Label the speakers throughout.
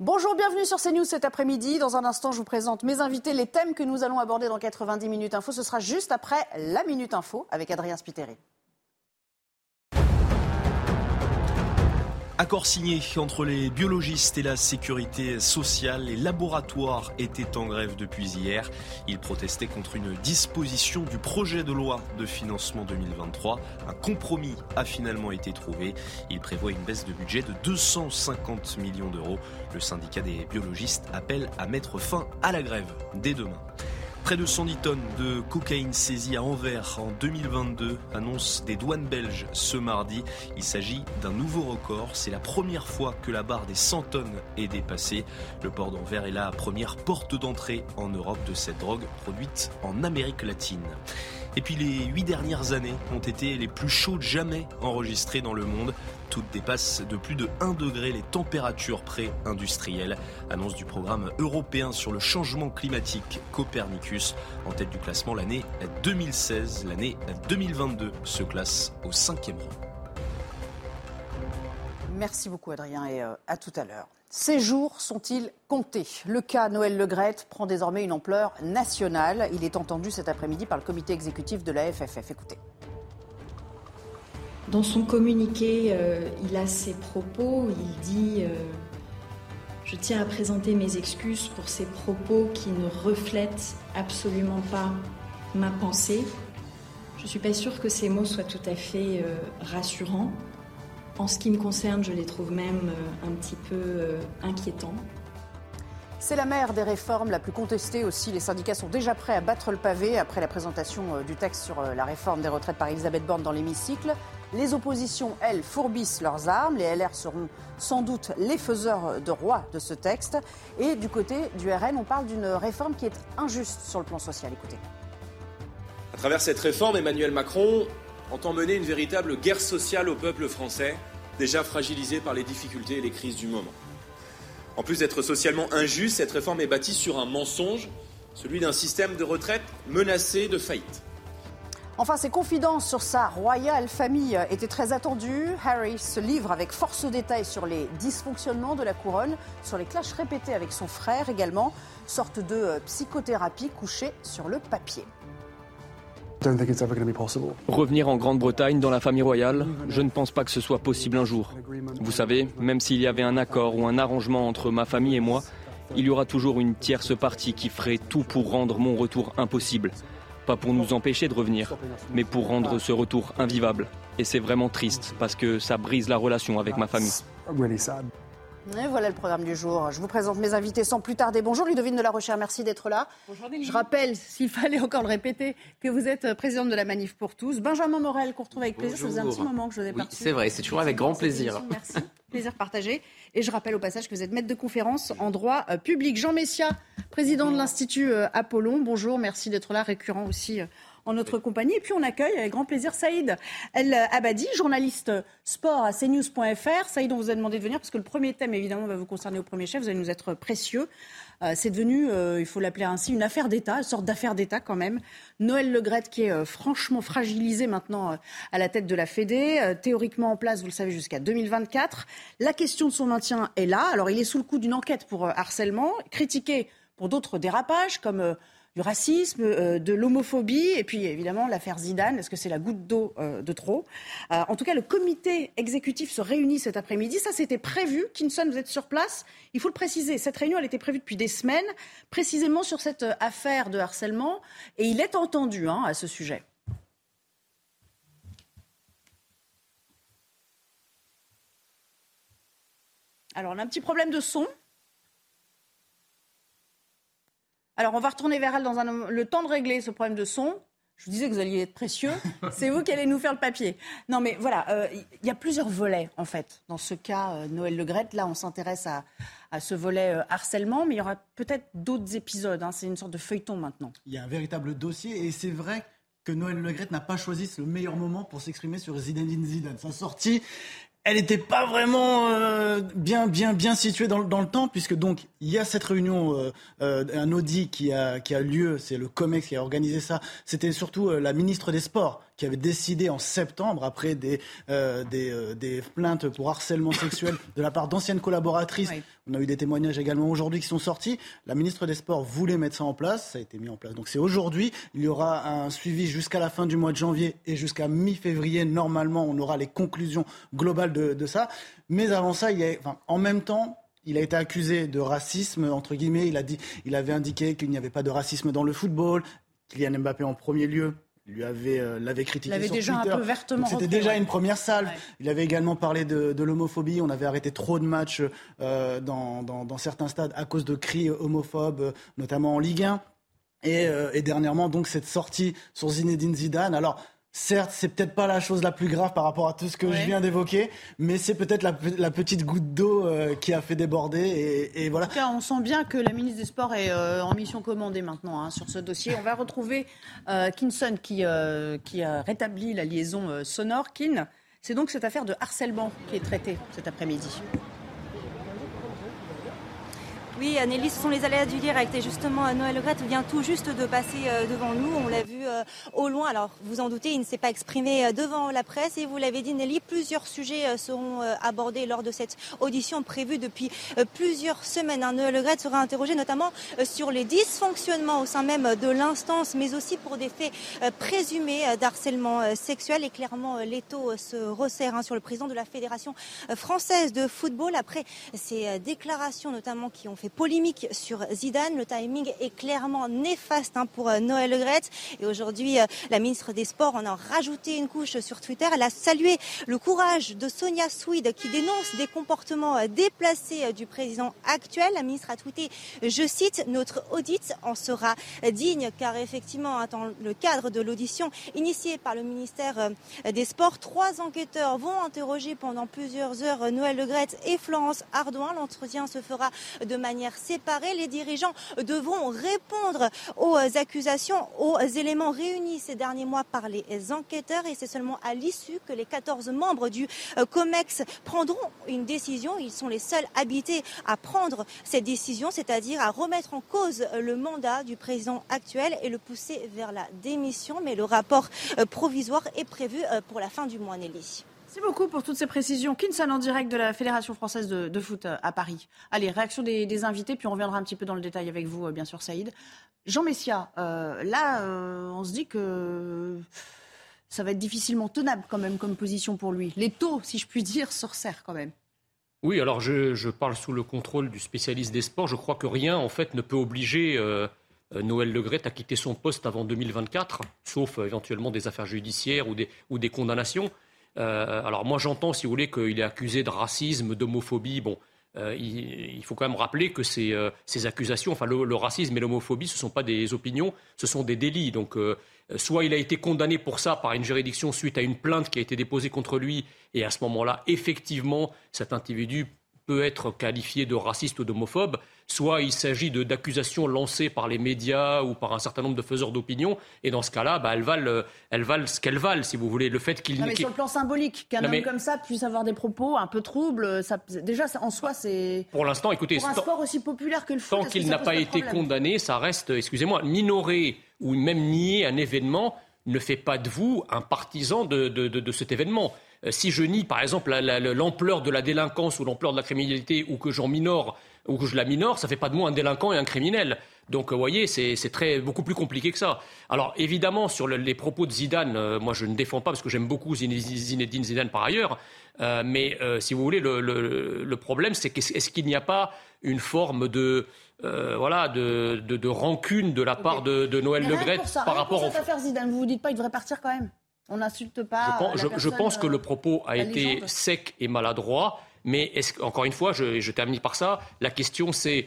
Speaker 1: Bonjour, bienvenue sur CNews cet après-midi. Dans un instant, je vous présente mes invités, les thèmes que nous allons aborder dans 90 minutes info. Ce sera juste après la Minute Info avec Adrien Spiteri.
Speaker 2: Accord signé entre les biologistes et la sécurité sociale. Les laboratoires étaient en grève depuis hier. Ils protestaient contre une disposition du projet de loi de financement 2023. Un compromis a finalement été trouvé. Il prévoit une baisse de budget de 250 millions d'euros. Le syndicat des biologistes appelle à mettre fin à la grève dès demain. Près de 110 tonnes de cocaïne saisie à Anvers en 2022, annonce des douanes belges ce mardi. Il s'agit d'un nouveau record. C'est la première fois que la barre des 100 tonnes est dépassée. Le port d'Anvers est la première porte d'entrée en Europe de cette drogue produite en Amérique latine. Et puis les huit dernières années ont été les plus chaudes jamais enregistrées dans le monde. Toutes dépassent de plus de 1 degré les températures pré-industrielles. Annonce du programme européen sur le changement climatique Copernicus. En tête du classement, l'année 2016, l'année 2022 se classe au cinquième rang.
Speaker 1: Merci beaucoup Adrien et euh, à tout à l'heure. Ces jours sont-ils comptés? Le cas Noël Legrette prend désormais une ampleur nationale. Il est entendu cet après-midi par le comité exécutif de la FFF. Écoutez.
Speaker 3: Dans son communiqué, euh, il a ses propos. Il dit euh, Je tiens à présenter mes excuses pour ces propos qui ne reflètent absolument pas ma pensée. Je ne suis pas sûre que ces mots soient tout à fait euh, rassurants. En ce qui me concerne, je les trouve même euh, un petit peu euh, inquiétants.
Speaker 1: C'est la mère des réformes la plus contestée aussi. Les syndicats sont déjà prêts à battre le pavé après la présentation euh, du texte sur la réforme des retraites par Elisabeth Borne dans l'hémicycle. Les oppositions, elles, fourbissent leurs armes. Les LR seront sans doute les faiseurs de roi de ce texte. Et du côté du RN, on parle d'une réforme qui est injuste sur le plan social. Écoutez.
Speaker 4: À travers cette réforme, Emmanuel Macron entend mener une véritable guerre sociale au peuple français, déjà fragilisé par les difficultés et les crises du moment. En plus d'être socialement injuste, cette réforme est bâtie sur un mensonge, celui d'un système de retraite menacé de faillite.
Speaker 1: Enfin, ses confidences sur sa royale famille étaient très attendues. Harry se livre avec force détails sur les dysfonctionnements de la couronne, sur les clashs répétés avec son frère également, sorte de psychothérapie couchée sur le papier.
Speaker 5: Revenir en Grande-Bretagne dans la famille royale, je ne pense pas que ce soit possible un jour. Vous savez, même s'il y avait un accord ou un arrangement entre ma famille et moi, il y aura toujours une tierce partie qui ferait tout pour rendre mon retour impossible. Pas pour nous empêcher de revenir, mais pour rendre ce retour invivable. Et c'est vraiment triste parce que ça brise la relation avec ma famille.
Speaker 1: Et voilà le programme du jour. Je vous présente mes invités sans plus tarder. Bonjour Ludovine de la Recherche, merci d'être là.
Speaker 6: Bonjour
Speaker 1: Je rappelle, s'il fallait encore le répéter, que vous êtes présidente de la Manif pour tous. Benjamin Morel, qu'on retrouve avec plaisir. Ça faisait un petit moment que je vous ai
Speaker 7: oui, C'est vrai, c'est toujours avec grand plaisir.
Speaker 1: Merci, plaisir partagé. Et je rappelle au passage que vous êtes maître de conférence en droit euh, public. Jean Messia, président de l'Institut euh, Apollon. Bonjour, merci d'être là, récurrent aussi euh, en notre compagnie. Et puis on accueille avec grand plaisir Saïd El Abadi, journaliste sport à cnews.fr. Saïd, on vous a demandé de venir parce que le premier thème, évidemment, va vous concerner au premier chef. Vous allez nous être précieux. Euh, c'est devenu, euh, il faut l'appeler ainsi, une affaire d'État, une sorte d'affaire d'État quand même. Noël Legrette qui est euh, franchement fragilisé maintenant à la tête de la Fédé, théoriquement en place, vous le savez, jusqu'à 2024. La question de son maintien est là. Alors il est sous le coup d'une enquête pour harcèlement, critiqué pour d'autres dérapages comme du racisme, euh, de l'homophobie, et puis évidemment l'affaire Zidane. Est-ce que c'est la goutte d'eau euh, de trop? Euh, En tout cas, le comité exécutif se réunit cet après-midi. Ça, c'était prévu. Kinson, vous êtes sur place. Il faut le préciser. Cette réunion, elle était prévue depuis des semaines, précisément sur cette affaire de harcèlement, et il est entendu hein, à ce sujet. Alors, on a un petit problème de son. Alors, on va retourner vers elle dans un, le temps de régler ce problème de son. Je vous disais que vous alliez être précieux. C'est vous qui allez nous faire le papier. Non, mais voilà, euh, il y a plusieurs volets, en fait. Dans ce cas, euh, Noël Le Gret, là, on s'intéresse à, ce volet euh, harcèlement, mais il y aura peut-être d'autres épisodes. Hein. C'est une sorte de feuilleton maintenant.
Speaker 6: Il y a un véritable dossier, et c'est vrai que Noël Le Gret n'a pas choisi le meilleur moment pour s'exprimer sur Zinedine Zidane. Sa sortie, elle n'était pas vraiment euh, bien, bien, bien située dans, dans, le temps, puisque donc il y a cette réunion, euh, euh, un audit qui a, qui a lieu, c'est le COMEX qui a organisé ça. C'était surtout la ministre des Sports qui avait décidé en septembre, après des, euh, des, euh, des, plaintes pour harcèlement sexuel de la part d'anciennes collaboratrices, on a eu des témoignages également aujourd'hui qui sont sortis, la ministre des Sports voulait mettre ça en place, ça a été mis en place. Donc c'est aujourd'hui, il y aura un suivi jusqu'à la fin du mois de janvier et jusqu'à mi-février, normalement, on aura les conclusions globales de, de ça. Mais avant ça, il y a, enfin, en même temps, il a été accusé de racisme, entre guillemets. Il, a dit, il avait indiqué qu'il n'y avait pas de racisme dans le football. Kylian Mbappé en premier lieu lui avait euh, l'avait critiqué
Speaker 1: il avait déjà un peu vertement
Speaker 6: c'était déjà une première salve. Il avait également parlé de, de l'homophobie. On avait arrêté trop de matchs euh, dans, dans, dans, certains stades à cause de cris homophobes notamment en Ligue 1 et, euh, et dernièrement donc cette sortie sur Zinedine Zidane. Alors Certes, c'est peut-être pas la chose la plus grave par rapport à tout ce que je viens d'évoquer, mais c'est peut-être la, la, petite goutte d'eau euh, qui a fait déborder. Et, et, voilà.
Speaker 1: En tout cas, on sent bien que la ministre des Sports est euh, en mission commandée maintenant hein, sur ce dossier. On va retrouver euh, Kinson qui, qui a rétabli la liaison sonore. Kin, c'est donc cette affaire de harcèlement qui est traitée cet après-midi.
Speaker 8: Oui, Nelly, ce sont les aléas du direct. Et justement, Noël Le vient tout juste de passer euh, devant nous. On l'a vu euh, au loin. Alors, vous en doutez, il ne s'est pas exprimé euh, devant la presse. Et vous l'avez dit, Nelly, plusieurs sujets seront abordés lors de cette audition prévue depuis plusieurs semaines. Noël Le sera interrogé notamment sur les dysfonctionnements au sein même de l'instance, mais aussi pour des faits présumés d'harcèlement sexuel. Et clairement, l'étau se resserre hein, sur le président de la Fédération française de football après ces déclarations notamment qui ont fait polémique sur Zidane. Le timing est clairement néfaste hein, pour euh, Noël Le Et aujourd'hui, euh, la ministre des Sports en a rajouté une couche sur Twitter. Elle a salué le courage de Sonia Swede qui dénonce des comportements euh, déplacés du président actuel. La ministre a tweeté, je cite, notre audit en sera digne car effectivement, hein, dans le cadre de l'audition initiée par le ministère des Sports, trois enquêteurs vont interroger pendant plusieurs heures Noël Le et Florence Ardouin. L'entretien se fera de manière séparée. Les dirigeants devront répondre aux accusations, aux éléments réunis ces derniers mois par les enquêteurs et c'est seulement à l'issue que les 14 membres du euh, COMEX prendront une décision. Ils sont les seuls habités à prendre cette décision, c'est-à-dire à remettre en cause le mandat du président actuel et le pousser vers la démission. Mais le rapport euh, provisoire est prévu euh, pour la fin du mois, Nelly.
Speaker 1: Merci beaucoup pour toutes ces précisions. Kinson en direct de la Fédération française de, foot euh, à Paris. Allez, réaction des, invités, puis on reviendra un petit peu dans le détail avec vous, euh, bien sûr, Saïd. Jean Messia, euh, là, on se dit que ça va être difficilement tenable quand même comme position pour lui. Les taux, si je puis dire, se resserrent quand même.
Speaker 9: Oui, alors je, parle sous le contrôle du spécialiste des sports. Je crois que rien, en fait, ne peut obliger Noël Legret à quitter son poste avant 2024, sauf éventuellement des affaires judiciaires ou des condamnations. Euh, alors moi j'entends, si vous voulez, qu'il est accusé de racisme, d'homophobie. Bon, euh, il, faut quand même rappeler que ces, euh, accusations, enfin le, racisme et l'homophobie, ce ne sont pas des opinions, ce sont des délits. Donc soit il a été condamné pour ça par une juridiction suite à une plainte qui a été déposée contre lui, et à ce moment-là, effectivement, cet individu peut être qualifié de raciste ou d'homophobe soit il s'agit d'accusations lancées par les médias ou par un certain nombre de faiseurs d'opinion, et dans ce cas-là, bah, elles, valent, elles valent ce qu'elles valent, si vous voulez. Le fait qu'il.
Speaker 1: mais sur le plan symbolique, qu'un homme comme ça puisse avoir des propos un peu troubles, ça, déjà en soi, c'est.
Speaker 9: Pour l'instant, écoutez.
Speaker 1: Pour un sport aussi populaire que le foot.
Speaker 9: Tant qu'il n'a pas été condamné, ça reste, excusez-moi, minorer ou même nier un événement ne fait pas de vous un partisan de, de, de cet événement. Euh, si je nie, par exemple, l'ampleur de la délinquance ou l'ampleur de la criminalité ou que j'en minore ou que je la minore, ça fait pas de moi un délinquant et un criminel. Donc, vous voyez, c'est très beaucoup plus compliqué que ça. Alors, évidemment, sur les propos de Zidane, euh, moi, je ne défends pas parce que j'aime beaucoup Zinedine Zidane par ailleurs. Euh, mais euh, si vous voulez, le, problème, c'est qu'est-ce qu'il n'y a pas une forme de voilà de, de, rancune de la part de, Noël Le Gret par rapport
Speaker 1: à cette affaire Zidane, vous vous dites pas, il devrait partir quand même. On n'insulte pas.
Speaker 9: Je pense, je pense que le propos a été sec et maladroit. Mais encore une fois, je, termine par ça, la question c'est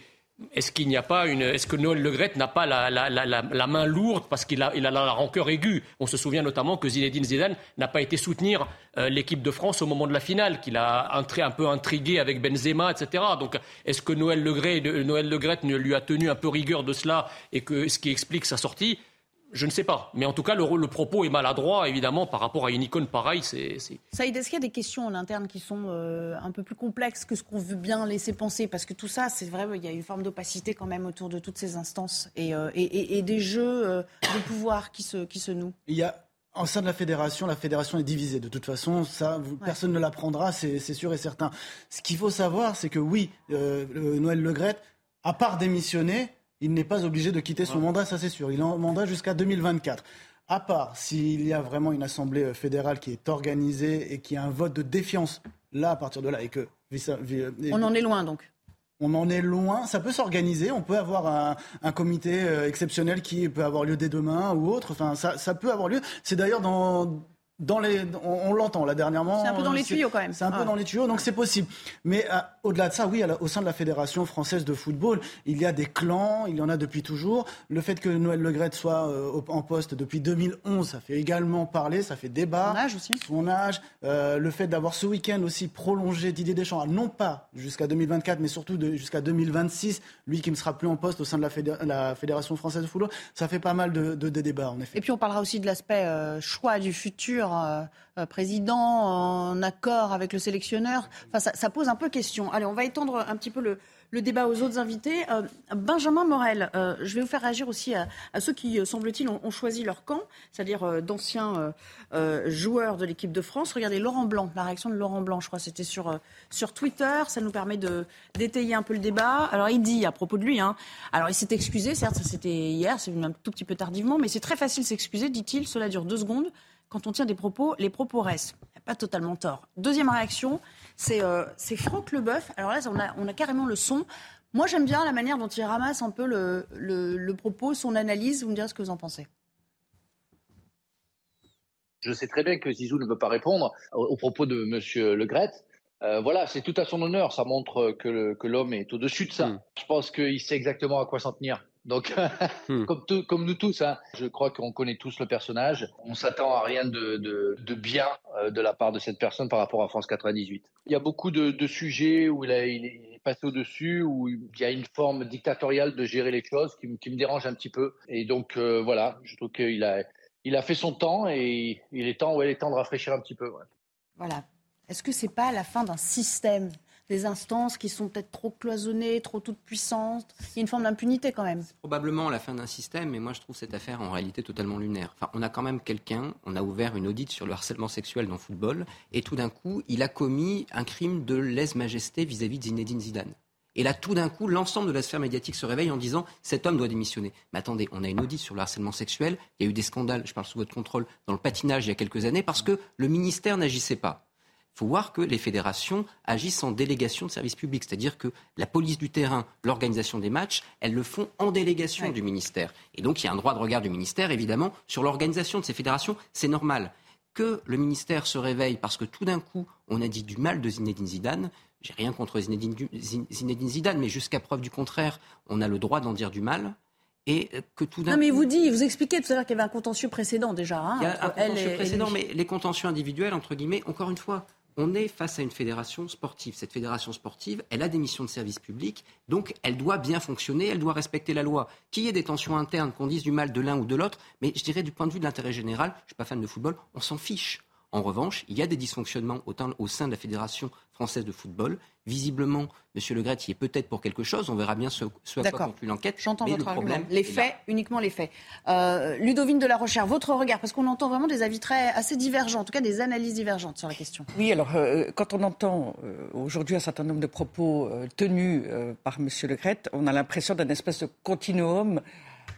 Speaker 9: est-ce qu'il n'y a pas une, est-ce que Noël Legrette n'a pas la, main lourde parce qu'il a, la rancœur aiguë? On se souvient notamment que Zinedine Zidane n'a pas été soutenir euh, l'équipe de France au moment de la finale, qu'il a un, un peu intrigué avec Benzema, etc. Donc, est-ce que Noël Legrette, Noël Legrette lui a tenu un peu rigueur de cela et que ce qui explique sa sortie? Je ne sais pas. Mais en tout cas, le, le, propos est maladroit, évidemment, par rapport à une icône pareille. C'est,
Speaker 1: Saïd, est-ce qu'il y a des questions en interne qui sont euh, un peu plus complexes que ce qu'on veut bien laisser penser? Parce que tout ça, c'est vrai, il y a une forme d'opacité quand même autour de toutes ces instances et, euh, et, et, des jeux euh, de pouvoir qui se, qui se nouent.
Speaker 6: Il y a en sein de la fédération, la fédération est divisée. De toute façon, ça, personne ne l'apprendra, c'est sûr et certain. Ce qu'il faut savoir, c'est que oui, Noël Legrette, à part démissionner, il n'est pas obligé de quitter son mandat, ça c'est sûr. Il est en mandat jusqu'à 2024. À part s'il y a vraiment une assemblée euh, fédérale qui est organisée et qui a un vote de défiance, là, à partir de là, et que...
Speaker 1: On en est loin donc
Speaker 6: on en est loin. Ça peut s'organiser. On peut avoir un, comité euh, exceptionnel qui peut avoir lieu dès demain ou autre. Enfin, ça, ça peut avoir lieu. C'est d'ailleurs dans, dans les, on, l'entend là dernièrement.
Speaker 1: C'est un peu dans les tuyaux quand même.
Speaker 6: C'est un peu ah. dans les tuyaux, donc c'est possible. Mais euh, au-delà de ça, oui, au sein de la fédération française de football, il y a des clans, il y en a depuis toujours. Le fait que Noël Legrette soit euh, en poste depuis 2011, ça fait également parler, ça fait débat.
Speaker 1: Son âge aussi.
Speaker 6: Son âge, euh, le fait d'avoir ce week-end aussi prolongé Didier Deschamps, non pas jusqu'à 2024, mais surtout jusqu'à 2026, lui qui ne sera plus en poste au sein de la, fédération française de football, ça fait pas mal de, de débats en effet.
Speaker 1: Et puis on parlera aussi de l'aspect choix du futur euh, euh, président en accord avec le sélectionneur. Enfin, ça, pose un peu question. Allez, on va étendre un petit peu le, le débat aux autres invités. Euh, Benjamin Morel, je vais vous faire réagir aussi à, ceux qui, semble-t-il, ont, choisi leur camp, c'est-à-dire d'anciens joueurs de l'équipe de France. Regardez Laurent Blanc, la réaction de Laurent Blanc, je crois, c'était sur, sur Twitter. Ça nous permet d'étayer un peu le débat. Alors, il dit à propos de lui, hein, alors il s'est excusé, certes, ça c'était hier, c'est un tout petit peu tardivement, mais c'est très facile s'excuser, dit-il. Cela dure deux secondes quand on tient des propos, les propos restent. Pas totalement tort. Deuxième réaction, c'est euh, Franck Leboeuf. Alors là, on a, on a carrément le son. Moi, j'aime bien la manière dont il ramasse un peu le, le, propos, son analyse. Vous me direz ce que vous en pensez.
Speaker 10: Je sais très bien que Zizou ne veut pas répondre aux propos de M. Le Gret. Euh, voilà, c'est tout à son honneur. Ça montre que l'homme est au-dessus de ça. Hmm. Je pense qu'il sait exactement à quoi s'en tenir. Donc, hmm. comme, comme, nous tous, hein, je crois qu'on connaît tous le personnage. On s'attend à rien de, de, de bien euh, de la part de cette personne par rapport à France 98. Il y a beaucoup de, de sujets où il, a, il, est passé au-dessus, où il y a une forme dictatoriale de gérer les choses qui, qui me dérange un petit peu. Et donc, euh, voilà, je trouve qu'il a, il a fait son temps et il est temps, ouais, il est temps de rafraîchir un petit peu.
Speaker 1: Voilà. Est-ce que c'est pas la fin d'un système des instances qui sont peut-être trop cloisonnées, trop toutes puissantes. Il y a une forme d'impunité quand même.
Speaker 7: C'est probablement la fin d'un système, mais moi je trouve cette affaire en réalité totalement lunaire. On a quand même quelqu'un, on a ouvert une audite sur le harcèlement sexuel dans le football, et tout d'un coup, il a commis un crime de lèse-majesté vis-à-vis de Zinedine Zidane. Et là, tout d'un coup, l'ensemble de la sphère médiatique se réveille en disant cet homme doit démissionner. Mais attendez, on a une audite sur le harcèlement sexuel. Il y a eu des scandales, je parle sous votre contrôle, dans le patinage il y a quelques années parce que le ministère n'agissait pas. Il faut voir que les fédérations agissent en délégation de service public, c'est-à-dire que la police du terrain, l'organisation des matchs, elles le font en délégation du ministère. Et donc il y a un droit de regard du ministère, évidemment, sur l'organisation de ces fédérations. C'est normal. Que le ministère se réveille parce que tout d'un coup, on a dit du mal de Zinedine Zidane. J'ai rien contre Zinedine, Zidane, mais jusqu'à preuve du contraire, on a le droit d'en dire du mal et que tout d'un
Speaker 1: Non, mais vous dites, vous expliquez tout à l'heure qu'il y avait un contentieux précédent déjà. Hein,
Speaker 7: il y a un contentieux précédent, mais les contentieux individuels, entre guillemets, encore une fois, on est face à une fédération sportive. Cette fédération sportive, elle a des missions de service public, donc elle doit bien fonctionner, elle doit respecter la loi. Qu'il y ait des tensions internes, qu'on dise du mal de l'un ou de l'autre, mais je dirais du point de vue de l'intérêt général, je ne suis pas fan de football, on s'en fiche. En revanche, il y a des dysfonctionnements au sein de la Fédération française de football. Visiblement, M. Le Gret y est peut-être pour quelque chose. On verra bien ce, ce à quoi conclut l'enquête.
Speaker 1: J'entends votre problème. Les faits, uniquement les faits. Euh, Ludovine de la Recherche, votre regard, parce qu'on entend vraiment des avis très assez divergents, en tout cas des analyses divergentes sur la question.
Speaker 11: Oui, alors euh, quand on entend euh, aujourd'hui un certain nombre de propos tenus par M. Le Gret, on a l'impression d'un espèce de continuum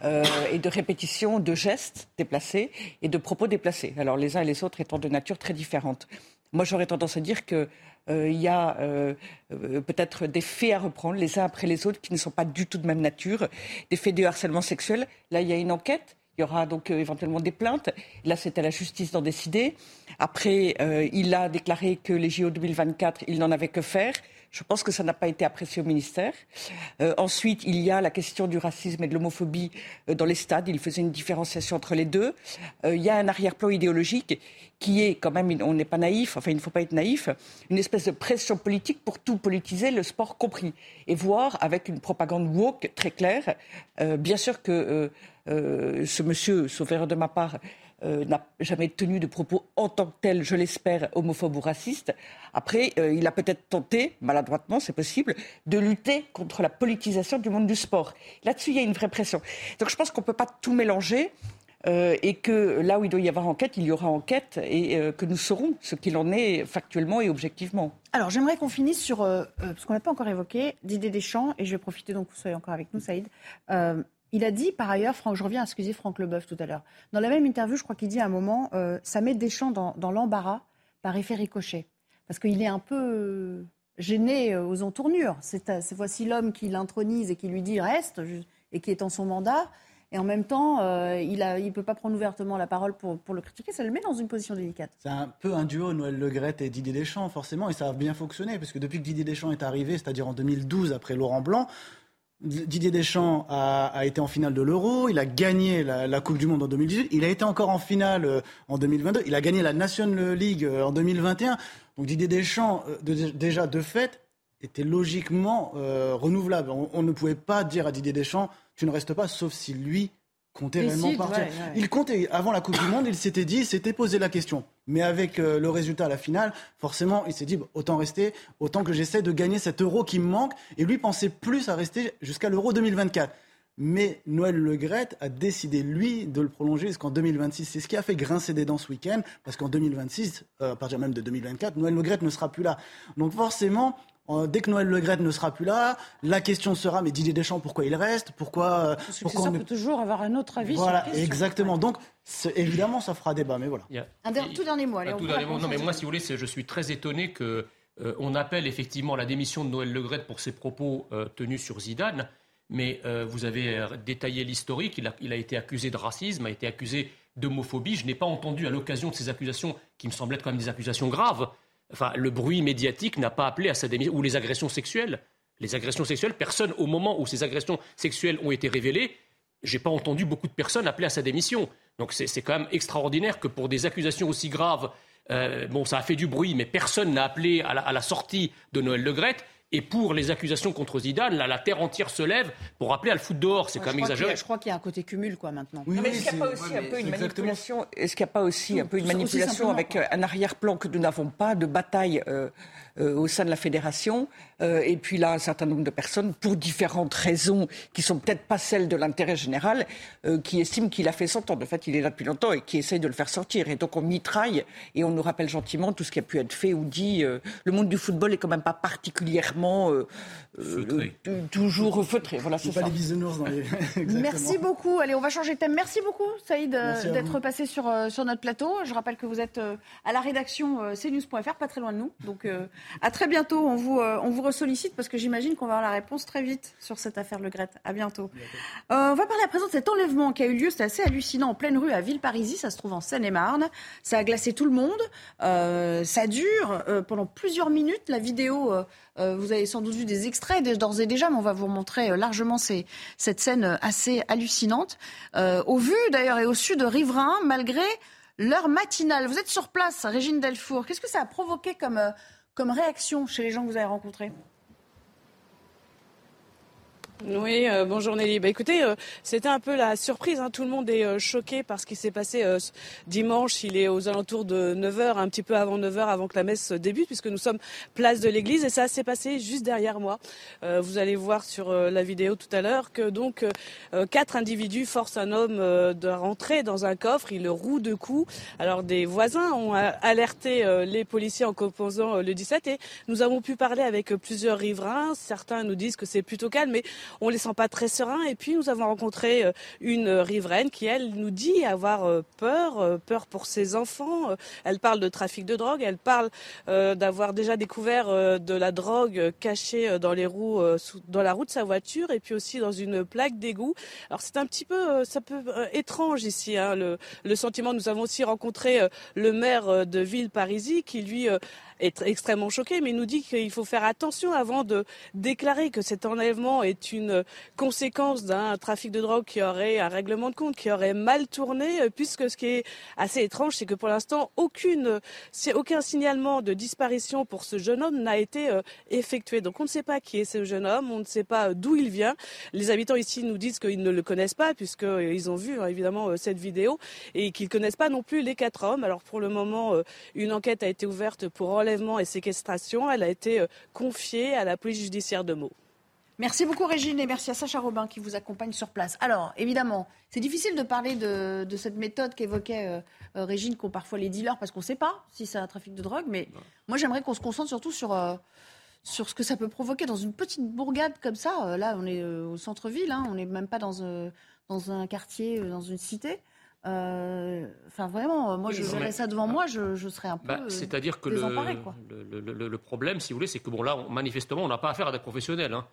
Speaker 11: euh, et de répétition de gestes déplacés et de propos déplacés. Alors les uns et les autres étant de nature très différente. Moi, j'aurais tendance à dire qu'il euh, y a euh, peut-être des faits à reprendre les uns après les autres qui ne sont pas du tout de même nature, des faits de harcèlement sexuel. Là, il y a une enquête. Il y aura donc éventuellement des plaintes. Là, c'est à la justice d'en décider. Après, il a déclaré que les JO 2024, il n'en avait que faire. Je pense que ça n'a pas été apprécié au ministère. Euh, ensuite, il y a la question du racisme et de l'homophobie euh, dans les stades. Il faisait une différenciation entre les deux. Euh, il y a un arrière-plan idéologique qui est quand même, on n'est pas naïf, enfin il ne faut pas être naïf, une espèce de pression politique pour tout politiser, le sport compris. Et voir avec une propagande woke très claire, bien sûr que ce monsieur, sauf erreur de ma part, euh, n'a jamais tenu de propos en tant que tel, je l'espère, homophobe ou raciste. Après, euh, il a peut-être tenté, maladroitement, c'est possible, de lutter contre la politisation du monde du sport. Là-dessus, il y a une vraie pression. Donc je pense qu'on ne peut pas tout mélanger. Euh, et que là où il doit y avoir enquête, il y aura enquête et que nous saurons ce qu'il en est factuellement et objectivement.
Speaker 1: Alors j'aimerais qu'on finisse sur, parce qu'on n'a pas encore évoqué, Didier Deschamps, et je vais profiter donc que vous soyez encore avec nous, Saïd. Il a dit par ailleurs, Franck, je reviens à ce Franck Leboeuf tout à l'heure. Dans la même interview, je crois qu'il dit à un moment, euh, ça met Deschamps dans, dans l'embarras par effet ricochet. Parce qu'il est un peu euh, gêné euh, aux entournures. C'est voici l'homme qui l'intronise et qui lui dit reste et qui est en son mandat. Et en même temps, il ne peut pas prendre ouvertement la parole pour, pour, le critiquer. Ça le met dans une position délicate.
Speaker 6: C'est un peu un duo, Noël Legrette et Didier Deschamps, forcément. Et ça a bien fonctionné. Parce que depuis que Didier Deschamps est arrivé, c'est-à-dire en 2012, après Laurent Blanc, Didier Deschamps a, été en finale de l'Euro, il a gagné la, Coupe du Monde en 2018, il a été encore en finale euh, en 2022, il a gagné la National League euh, en 2021. Donc Didier Deschamps, euh, déjà de fait, était logiquement renouvelable. On, ne pouvait pas dire à Didier Deschamps, tu ne restes pas, sauf si lui comptait réellement partir. Il comptait, avant la Coupe du Monde, il s'était dit, s'était posé la question. Mais avec euh, le résultat à la finale, forcément, il s'est dit, autant rester, autant que j'essaie de gagner cet euro qui me manque. Et lui pensait plus à rester jusqu'à l'euro 2024. Mais Noël Legrette a décidé, lui, de le prolonger jusqu'en 2026. C'est ce qui a fait grincer des dents ce week-end, parce qu'en 2026, euh, à partir même de 2024, Noël Legrette ne sera plus là. Donc forcément, dès que Noël Le ne sera plus là, la question sera mais Didier Deschamps pourquoi il reste? Pourquoi
Speaker 1: euh, pourquoi on peut toujours avoir un autre avis.
Speaker 6: Voilà, exactement. Donc évidemment ça fera débat, mais voilà.
Speaker 1: Un tout dernier mot. Allez,
Speaker 9: tout dernier mot. Non, mais moi si vous voulez, je suis très étonné que euh, on appelle effectivement la démission de Noël Le pour ses propos tenus sur Zidane. Mais vous avez détaillé l'historique. Il a, il a été accusé de racisme, a été accusé d'homophobie. Je n'ai pas entendu à l'occasion de ces accusations, qui me semblent être quand même des accusations graves, enfin, le bruit médiatique n'a pas appelé à sa démission, ou les agressions sexuelles. Les agressions sexuelles, personne, au moment où ces agressions sexuelles ont été révélées, j'ai pas entendu beaucoup de personnes appeler à sa démission. Donc c'est quand même extraordinaire que pour des accusations aussi graves, euh, bon, ça a fait du bruit, mais personne n'a appelé à la, sortie de Noël Legrette. Et pour les accusations contre Zidane, là, la terre entière se lève pour appeler à le foot dehors. C'est quand même exagéré.
Speaker 1: je crois qu'il y a un côté cumul, quoi, maintenant.
Speaker 11: mais est-ce qu'il n'y a pas aussi un peu une manipulation Est-ce qu'il n'y a pas aussi un peu une manipulation avec un arrière-plan que nous n'avons pas de bataille euh, euh, au sein de la fédération. Euh, et puis là, un certain nombre de personnes, pour différentes raisons qui sont peut-être pas celles de l'intérêt général, euh, qui estiment qu'il a fait son temps. De fait, il est là depuis longtemps et qui essayent de le faire sortir. Et donc on mitraille et on nous rappelle gentiment tout ce qui a pu être fait ou dit. le monde du football est quand même pas particulièrement toujours feutré. Voilà, c'est ça.
Speaker 6: Pas les bisounours dans les...
Speaker 1: Merci beaucoup. Allez, on va changer de thème. Merci beaucoup, Saïd, d'être passé sur, sur notre plateau. Je rappelle que vous êtes à la rédaction cnews.fr, pas très loin de nous. Donc à très bientôt. On vous, euh, on vous ressollicite parce que j'imagine qu'on va avoir la réponse très vite sur cette affaire Le Gret. À bientôt. Euh, on va parler à présent de cet enlèvement qui a eu lieu. C'est assez hallucinant en pleine rue à Villeparisis. Ça se trouve en Seine-et-Marne. Ça a glacé tout le monde. Euh, ça dure pendant plusieurs minutes. La vidéo. Vous avez sans doute vu des extraits d'ores et déjà, mais on va vous montrer largement ces, cette scène assez hallucinante. au vu d'ailleurs et au sud de Riverain, malgré l'heure matinale. Vous êtes sur place, Régine Delfour. Qu'est-ce que ça a provoqué comme réaction chez les gens que vous avez rencontrés?
Speaker 12: Oui, euh, bonjour Nelly. Bah, écoutez, euh, c'était un peu la surprise. Hein. Tout le monde est euh, choqué par ce qui s'est passé dimanche. Il est aux alentours de 9h, un petit peu avant 9h, avant que la messe débute, puisque nous sommes place de l'église. Et ça s'est passé juste derrière moi. vous allez voir sur la vidéo tout à l'heure que donc quatre individus forcent un homme de rentrer dans un coffre. Il le roue de coups. Alors des voisins ont alerté les policiers en composant le 17 et nous avons pu parler avec plusieurs riverains. Certains nous disent que c'est plutôt calme, mais on les sent pas très sereins. Et puis nous avons rencontré euh, une riveraine qui, elle, nous dit avoir euh, peur, euh, peur pour ses enfants. Elle parle de trafic de drogue, elle parle d'avoir déjà découvert de la drogue cachée dans les roues, dans la roue de sa voiture, et puis aussi dans une plaque d'égout. Alors c'est un petit peu, ça peut étrange ici, hein, le, le, sentiment. Nous avons aussi rencontré le maire de Ville Parisie qui lui est extrêmement choqué, mais nous dit qu'il faut faire attention avant de déclarer que cet enlèvement est une conséquence d'un trafic de drogue qui aurait un règlement de compte, qui aurait mal tourné, puisque ce qui est assez étrange, c'est que pour l'instant, aucune, aucun signalement de disparition pour ce jeune homme n'a été euh, effectué. Donc on ne sait pas qui est ce jeune homme, on ne sait pas d'où il vient. Les habitants ici nous disent qu'ils ne le connaissent pas, puisqu'ils ont vu hein, évidemment euh, cette vidéo, et qu'ils ne connaissent pas non plus les quatre hommes. Alors pour le moment, euh, une enquête a été ouverte pour et séquestration. Elle a été confiée à la police judiciaire de Meaux.
Speaker 1: Merci beaucoup Régine et merci à Sacha Robin qui vous accompagne sur place. Alors évidemment, c'est difficile de parler de, cette méthode qu'évoquait euh, euh, Régine qu'ont parfois les dealers parce qu'on ne sait pas si c'est un trafic de drogue. Mais moi j'aimerais qu'on se concentre surtout sur, euh, sur ce que ça peut provoquer dans une petite bourgade comme ça. là on est au centre-ville, hein, on n'est même pas dans, dans un quartier, dans une cité. Enfin, vraiment, moi, je verrais ça devant moi, je, serais un peu. Bah,
Speaker 9: c'est-à-dire que le, le, problème, si vous voulez, c'est que bon, là, manifestement, on n'a pas affaire à des professionnels. Hein.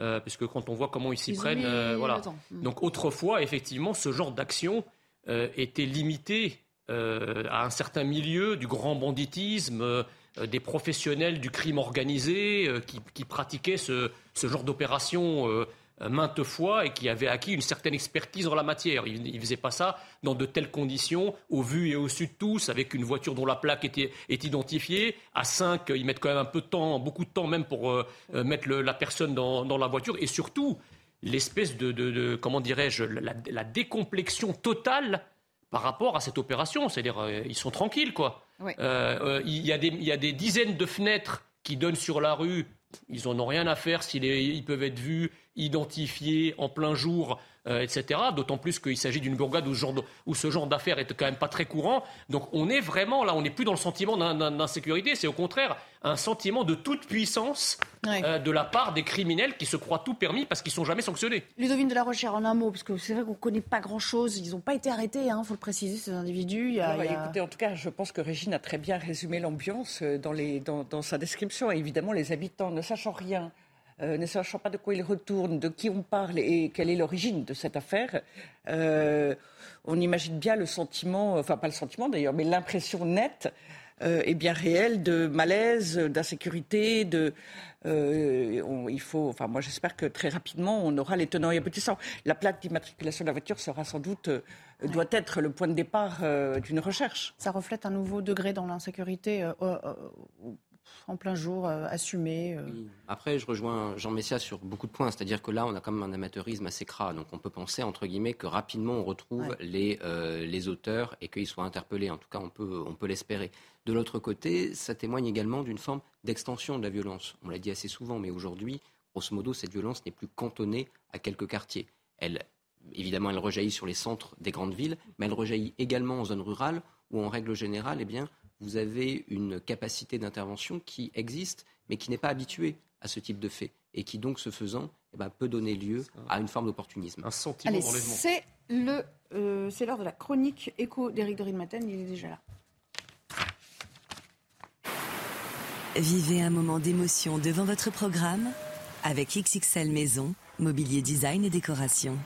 Speaker 9: Euh, puisque quand on voit comment ils s'y prennent, euh, voilà. Hmm. Donc autrefois, effectivement, ce genre d'action euh, était limité à un certain milieu du grand banditisme, des professionnels du crime organisé qui, pratiquaient ce, ce genre d'opération euh, maintes fois et qui avait acquis une certaine expertise en la matière. Il ne faisait pas ça dans de telles conditions, au vu et au su de tous, avec une voiture dont la plaque est, est identifiée. À 5, ils mettent quand même un peu de temps, beaucoup de temps même pour euh, euh, mettre la personne dans, la voiture. Et surtout, l'espèce de, comment dirais-je, la, décomplexion totale par rapport à cette opération. C'est-à-dire, ils sont tranquilles, quoi. il, y a des, il y a des dizaines de fenêtres qui donnent sur la rue ils n'en ont rien à faire s'ils ils peuvent être vus, identifiés en plein jour euh, etc. D'autant plus qu'il s'agit d'une bourgade où ce genre, d'affaires est quand même pas très courant. Donc on est vraiment là, on n'est plus dans le sentiment d'insécurité, c'est au contraire un sentiment de toute puissance euh, de la part des criminels qui se croient tout permis parce qu'ils sont jamais sanctionnés.
Speaker 1: Ludovine de la Rochère, en un mot, parce que c'est vrai qu'on ne connaît pas grand-chose. Ils n'ont pas été arrêtés, il hein, faut le préciser, ces individus.
Speaker 11: Écoutez, en tout cas, je pense que Régine a très bien résumé l'ambiance euh, dans, dans, dans sa description. évidemment, les habitants, ne sachant rien euh, ne sachant pas de quoi il retourne, de qui on parle et quelle est l'origine de cette affaire, euh, on imagine bien le sentiment, enfin pas le sentiment d'ailleurs, mais l'impression nette euh, et bien réelle de malaise, d'insécurité, de il faut, enfin moi j'espère que très rapidement on aura les tenants et aboutissants. La plaque d'immatriculation de la voiture sera sans doute doit être le point de départ d'une recherche.
Speaker 1: Ça reflète un nouveau degré dans l'insécurité en plein jour, euh, assumé. Euh.
Speaker 7: Après, je rejoins Jean Messia sur beaucoup de points. C'est-à-dire que là, on a quand même un amateurisme assez cras. Donc on peut penser, entre guillemets, que rapidement on retrouve les, euh, les auteurs et qu'ils soient interpellés. En tout cas, on peut, on peut l'espérer. De l'autre côté, ça témoigne également d'une forme d'extension de la violence. On l'a dit assez souvent, mais aujourd'hui, grosso modo, cette violence n'est plus cantonnée à quelques quartiers. Elle, évidemment, elle rejaillit sur les centres des grandes villes, mais elle rejaillit également en zones rurales où, en règle générale, eh bien, vous avez une capacité d'intervention qui existe, mais qui n'est pas habituée à ce type de fait, et qui donc, ce faisant, eh ben, peut donner lieu à une forme d'opportunisme.
Speaker 9: Un sentiment d'enlèvement.
Speaker 1: C'est le, euh, c'est l'heure de la chronique écho d'Éric de Maten, il est déjà là.
Speaker 13: Vivez un moment d'émotion devant votre programme avec XXL Maison, mobilier design et décoration.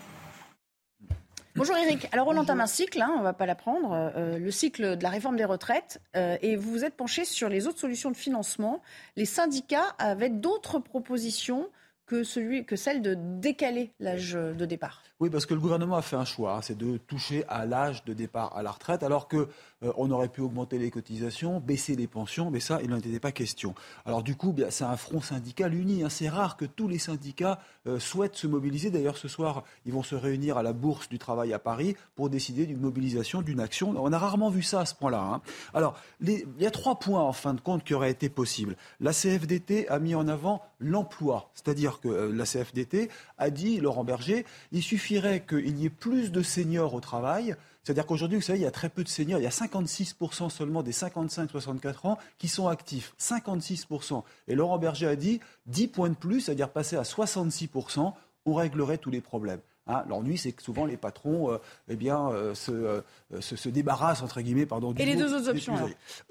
Speaker 1: Bonjour Eric. Alors on entame un cycle, hein, on ne va pas l'apprendre, euh, le cycle de la réforme des retraites, euh, et vous vous êtes penché sur les autres solutions de financement. Les syndicats avaient d'autres propositions que, celui, que celle de décaler l'âge de départ.
Speaker 14: Oui, parce que le gouvernement a fait un choix, hein, c'est de toucher à l'âge de départ à la retraite, alors que euh, on aurait pu augmenter les cotisations, baisser les pensions, mais ça, il n'en était pas question. Alors du coup, c'est un front syndical uni. Hein. C'est rare que tous les syndicats euh, souhaitent se mobiliser. D'ailleurs, ce soir, ils vont se réunir à la Bourse du Travail à Paris pour décider d'une mobilisation, d'une action. On a rarement vu ça à ce point-là. Hein. Alors, il y a trois points, en fin de compte, qui auraient été possibles. La CFDT a mis en avant l'emploi, c'est-à-dire que euh, la CFDT a dit, Laurent Berger, il suffirait qu'il y ait plus de seniors au travail c'est-à-dire qu'aujourd'hui, vous savez, il y a très peu de seniors. Il y a 56% seulement des 55-64 ans qui sont actifs. 56%. Et Laurent Berger a dit 10 points de plus, c'est-à-dire passer à 66%, on réglerait tous les problèmes. Hein, L'ennui, c'est que souvent les patrons euh, eh bien, euh, euh, se, se, débarrassent, entre guillemets, pardon,
Speaker 1: Et les deux autres options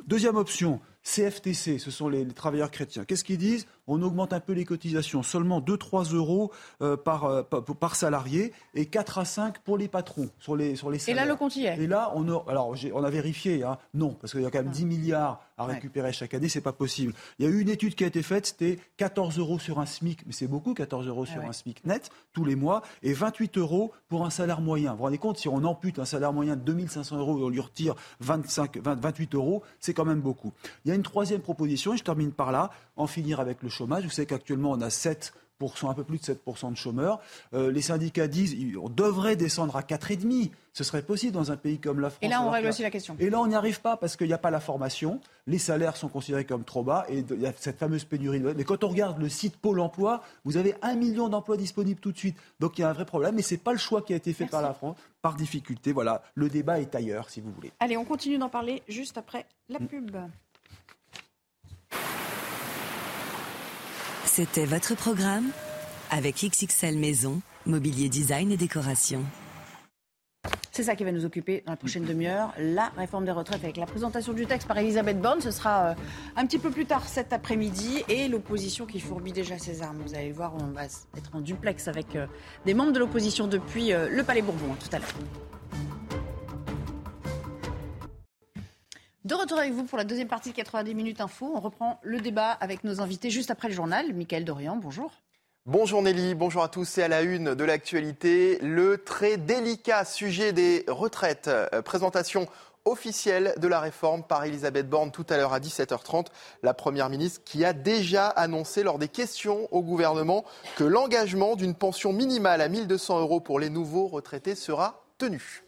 Speaker 14: Deuxième option, CFTC, ce sont les, travailleurs chrétiens. Qu'est-ce qu'ils disent? On augmente un peu les cotisations, seulement 2-3 euros euh, par, par, salarié et 4 à 5 pour les patrons sur les, sur les salaires.
Speaker 1: Et là, le compte y est?
Speaker 14: Et là, on a, alors, on a vérifié, hein, non, parce qu'il y a quand même 10 milliards à récupérer chaque année, c'est pas possible. Il y a eu une étude qui a été faite, c'était 14 euros sur un SMIC, mais c'est beaucoup, 14 euros sur un SMIC net tous les mois, et 28 euros pour un salaire moyen. Vous vous rendez compte, si on ampute un salaire moyen de 2500 euros et on lui retire 25, 28 euros, c'est quand même beaucoup. Il y a une troisième proposition, et je termine par là, en finir avec le chômage. Vous savez qu'actuellement, on a 7 un peu plus de 7% de chômeurs. Euh, les syndicats disent qu'on devrait descendre à 4,5%. Ce serait possible dans un pays comme la France.
Speaker 1: Et là, on règle aussi la question.
Speaker 14: Et là, on n'y arrive pas parce qu'il n'y a pas la formation. Les salaires sont considérés comme trop bas et il y a cette fameuse pénurie. Mais quand on regarde le site Pôle emploi, vous avez un million d'emplois disponibles tout de suite. Donc il y a un vrai problème. Mais ce n'est pas le choix qui a été fait par la France, par difficulté. Voilà, le débat est ailleurs, si vous voulez.
Speaker 1: Allez, on continue d'en parler juste après la mm. pub.
Speaker 13: C'était votre programme avec XXL Maison, Mobilier Design et Décoration.
Speaker 1: C'est ça qui va nous occuper dans la prochaine demi-heure, la réforme des retraites avec la présentation du texte par Elisabeth Borne. Ce sera euh, un petit peu plus tard cet après-midi et l'opposition qui fourbit déjà ses armes. Vous allez voir, on va être en duplex avec euh, des membres de l'opposition depuis euh, le Palais Bourbon tout à l'heure. De retour avec vous pour la deuxième partie de 90 minutes info. On reprend le débat avec nos invités juste après le journal. Michael Dorian, bonjour.
Speaker 15: Bonjour Nelly, bonjour à tous. C'est à la une de l'actualité, le très délicat sujet des retraites. Euh, présentation officielle de la réforme par Elisabeth Borne tout à l'heure à 17h30. La Première ministre qui a déjà annoncé lors des questions au gouvernement que l'engagement d'une pension minimale à 1200 euros pour les nouveaux retraités sera tenu.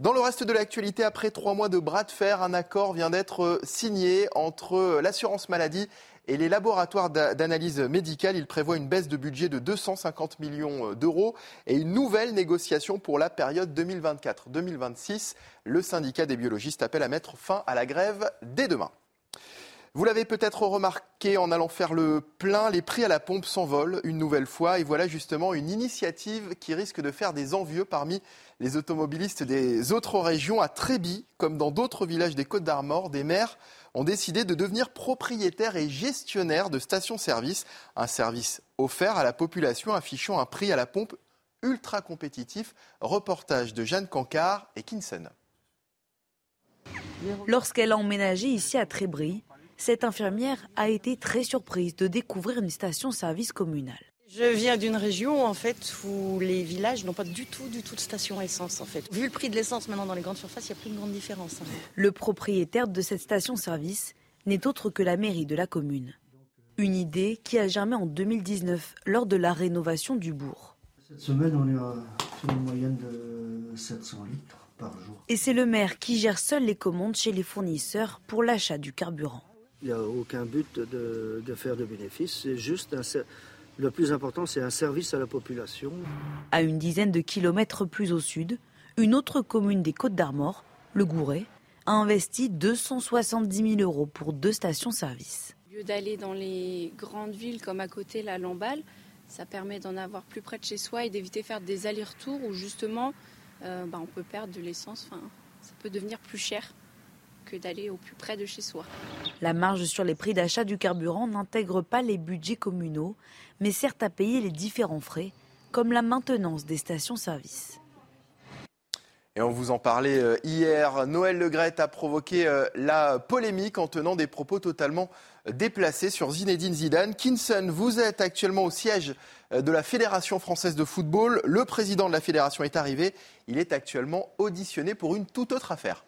Speaker 15: Dans le reste de l'actualité, après trois mois de bras de fer, un accord vient d'être signé entre l'assurance maladie et les laboratoires d'analyse médicale. Il prévoit une baisse de budget de 250 millions d'euros et une nouvelle négociation pour la période 2024-2026. Le syndicat des biologistes appelle à mettre fin à la grève dès demain. Vous l'avez peut-être remarqué en allant faire le plein, les prix à la pompe s'envolent une nouvelle fois. Et voilà justement une initiative qui risque de faire des envieux parmi les automobilistes des autres régions. À Tréby, comme dans d'autres villages des Côtes d'Armor, des maires ont décidé de devenir propriétaires et gestionnaires de stations-service. Un service offert à la population affichant un prix à la pompe ultra compétitif. Reportage de Jeanne Cancard et Kinson.
Speaker 16: Lorsqu'elle a emménagé ici à Trébry, cette infirmière a été très surprise de découvrir une station-service communale.
Speaker 17: Je viens d'une région en fait où les villages n'ont pas du tout, du tout de station essence en fait. Vu le prix de l'essence maintenant dans les grandes surfaces, il n'y a plus une grande différence. Hein.
Speaker 16: Le propriétaire de cette station-service n'est autre que la mairie de la commune. Une idée qui a germé en 2019 lors de la rénovation du bourg.
Speaker 18: Cette semaine, on est à une moyenne de 700 litres par jour.
Speaker 16: Et c'est le maire qui gère seul les commandes chez les fournisseurs pour l'achat du carburant.
Speaker 18: Il n'y a aucun but de, faire de bénéfices, c'est juste le plus important, c'est un service à la population.
Speaker 16: À une dizaine de kilomètres plus au sud, une autre commune des Côtes d'Armor, le Gouret, a investi 270 000 euros pour deux stations-service.
Speaker 19: Au lieu d'aller dans les grandes villes comme à côté la Lamballe, ça permet d'en avoir plus près de chez soi et d'éviter faire des allers-retours où justement euh, bah, on peut perdre de l'essence. Enfin, ça peut devenir plus cher que d'aller au plus près de chez soi.
Speaker 16: La marge sur les prix d'achat du carburant n'intègre pas les budgets communaux, mais sert à payer les différents frais, comme la maintenance des stations-service.
Speaker 15: Et on vous en parlait euh, hier, Noël Legrette a provoqué euh, la polémique en tenant des propos totalement euh, déplacés sur Zinedine Zidane. Kinson, vous êtes actuellement au siège de la Fédération française de football. Le président de la fédération est arrivé. Il est actuellement auditionné pour une toute autre affaire.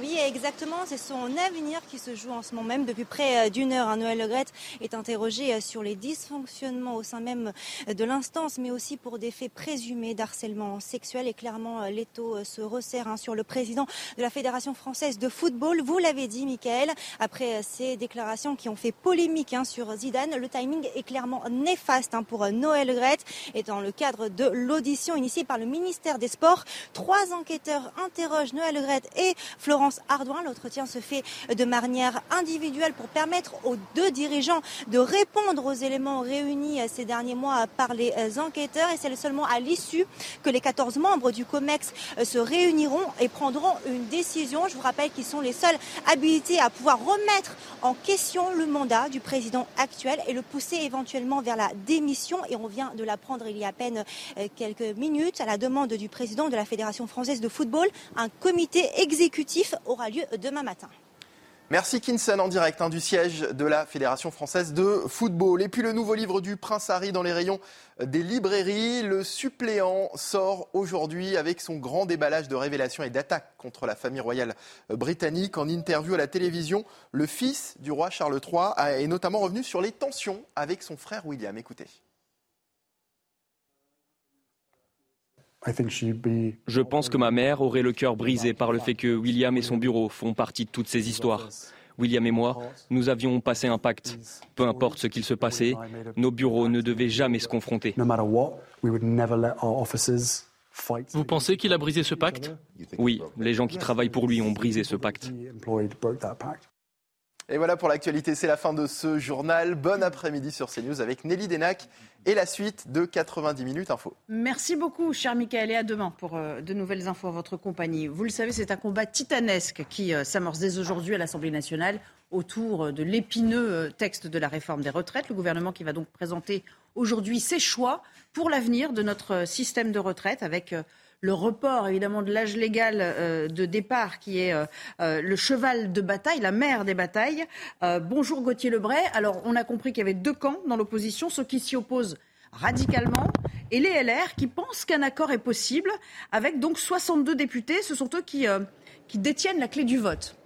Speaker 8: Oui, exactement. C'est son avenir qui se joue en ce moment même. Depuis près euh, d'une heure, Noël Legrette est interrogé euh, sur les dysfonctionnements au sein même euh, de l'instance, mais aussi pour des faits présumés d'harcèlement sexuel. Et clairement, l'étau se resserre hein, sur le président de la Fédération française de football. Vous l'avez dit, Michael, après ces déclarations qui ont fait polémique hein, sur Zidane, le timing est clairement néfaste hein, pour Noël Legrette. Et dans le cadre de l'audition initiée par le ministère des Sports, trois enquêteurs interrogent Noël Legrette et Florent L'entretien se fait de manière individuelle pour permettre aux deux dirigeants de répondre aux éléments réunis ces derniers mois par les enquêteurs. Et c'est seulement à l'issue que les 14 membres du COMEX se réuniront et prendront une décision. Je vous rappelle qu'ils sont les seuls habilités à pouvoir remettre en question le mandat du président actuel et le pousser éventuellement vers la démission. Et on vient de l'apprendre il y a à peine euh, quelques minutes à la demande du président de la Fédération française de football. Un comité exécutif aura lieu demain matin.
Speaker 15: Merci Kinson en direct hein, du siège de la Fédération française de football. Et puis le nouveau livre du Prince Harry dans les rayons des librairies. Le suppléant sort aujourd'hui avec son grand déballage de révélations et d'attaques contre la famille royale britannique. En interview à la télévision, le fils du roi Charles III est notamment revenu sur les tensions avec son frère William. Écoutez.
Speaker 5: Je pense que ma mère aurait le cœur brisé par le fait que William et son bureau font partie de toutes ces histoires. William et moi, nous avions passé un pacte. Peu importe ce qu'il se passait, nos bureaux ne devaient jamais se confronter.
Speaker 20: Vous pensez qu'il a brisé ce pacte?
Speaker 5: Oui, les gens qui travaillent pour lui ont brisé ce pacte.
Speaker 15: Et voilà pour l'actualité, c'est la fin de ce journal. Bon après-midi sur CNews avec Nelly Denac et la suite de 90 minutes info.
Speaker 1: Merci beaucoup, cher Michael, et à demain pour euh, de nouvelles infos à votre compagnie. Vous le savez, c'est un combat titanesque qui euh, s'amorce dès aujourd'hui à l'Assemblée nationale autour euh, de l'épineux texte de la réforme des retraites. Le gouvernement qui va donc présenter aujourd'hui ses choix pour l'avenir de notre système de retraite avec le report évidemment de l'âge légal euh, de départ qui est euh, euh, le cheval de bataille, la mère des batailles. bonjour Gauthier Lebray. Alors on a compris qu'il y avait deux camps dans l'opposition, ceux qui s'y opposent radicalement et les LR qui pensent qu'un accord est possible avec donc 62 députés. Ce sont eux qui, qui détiennent la clé du vote.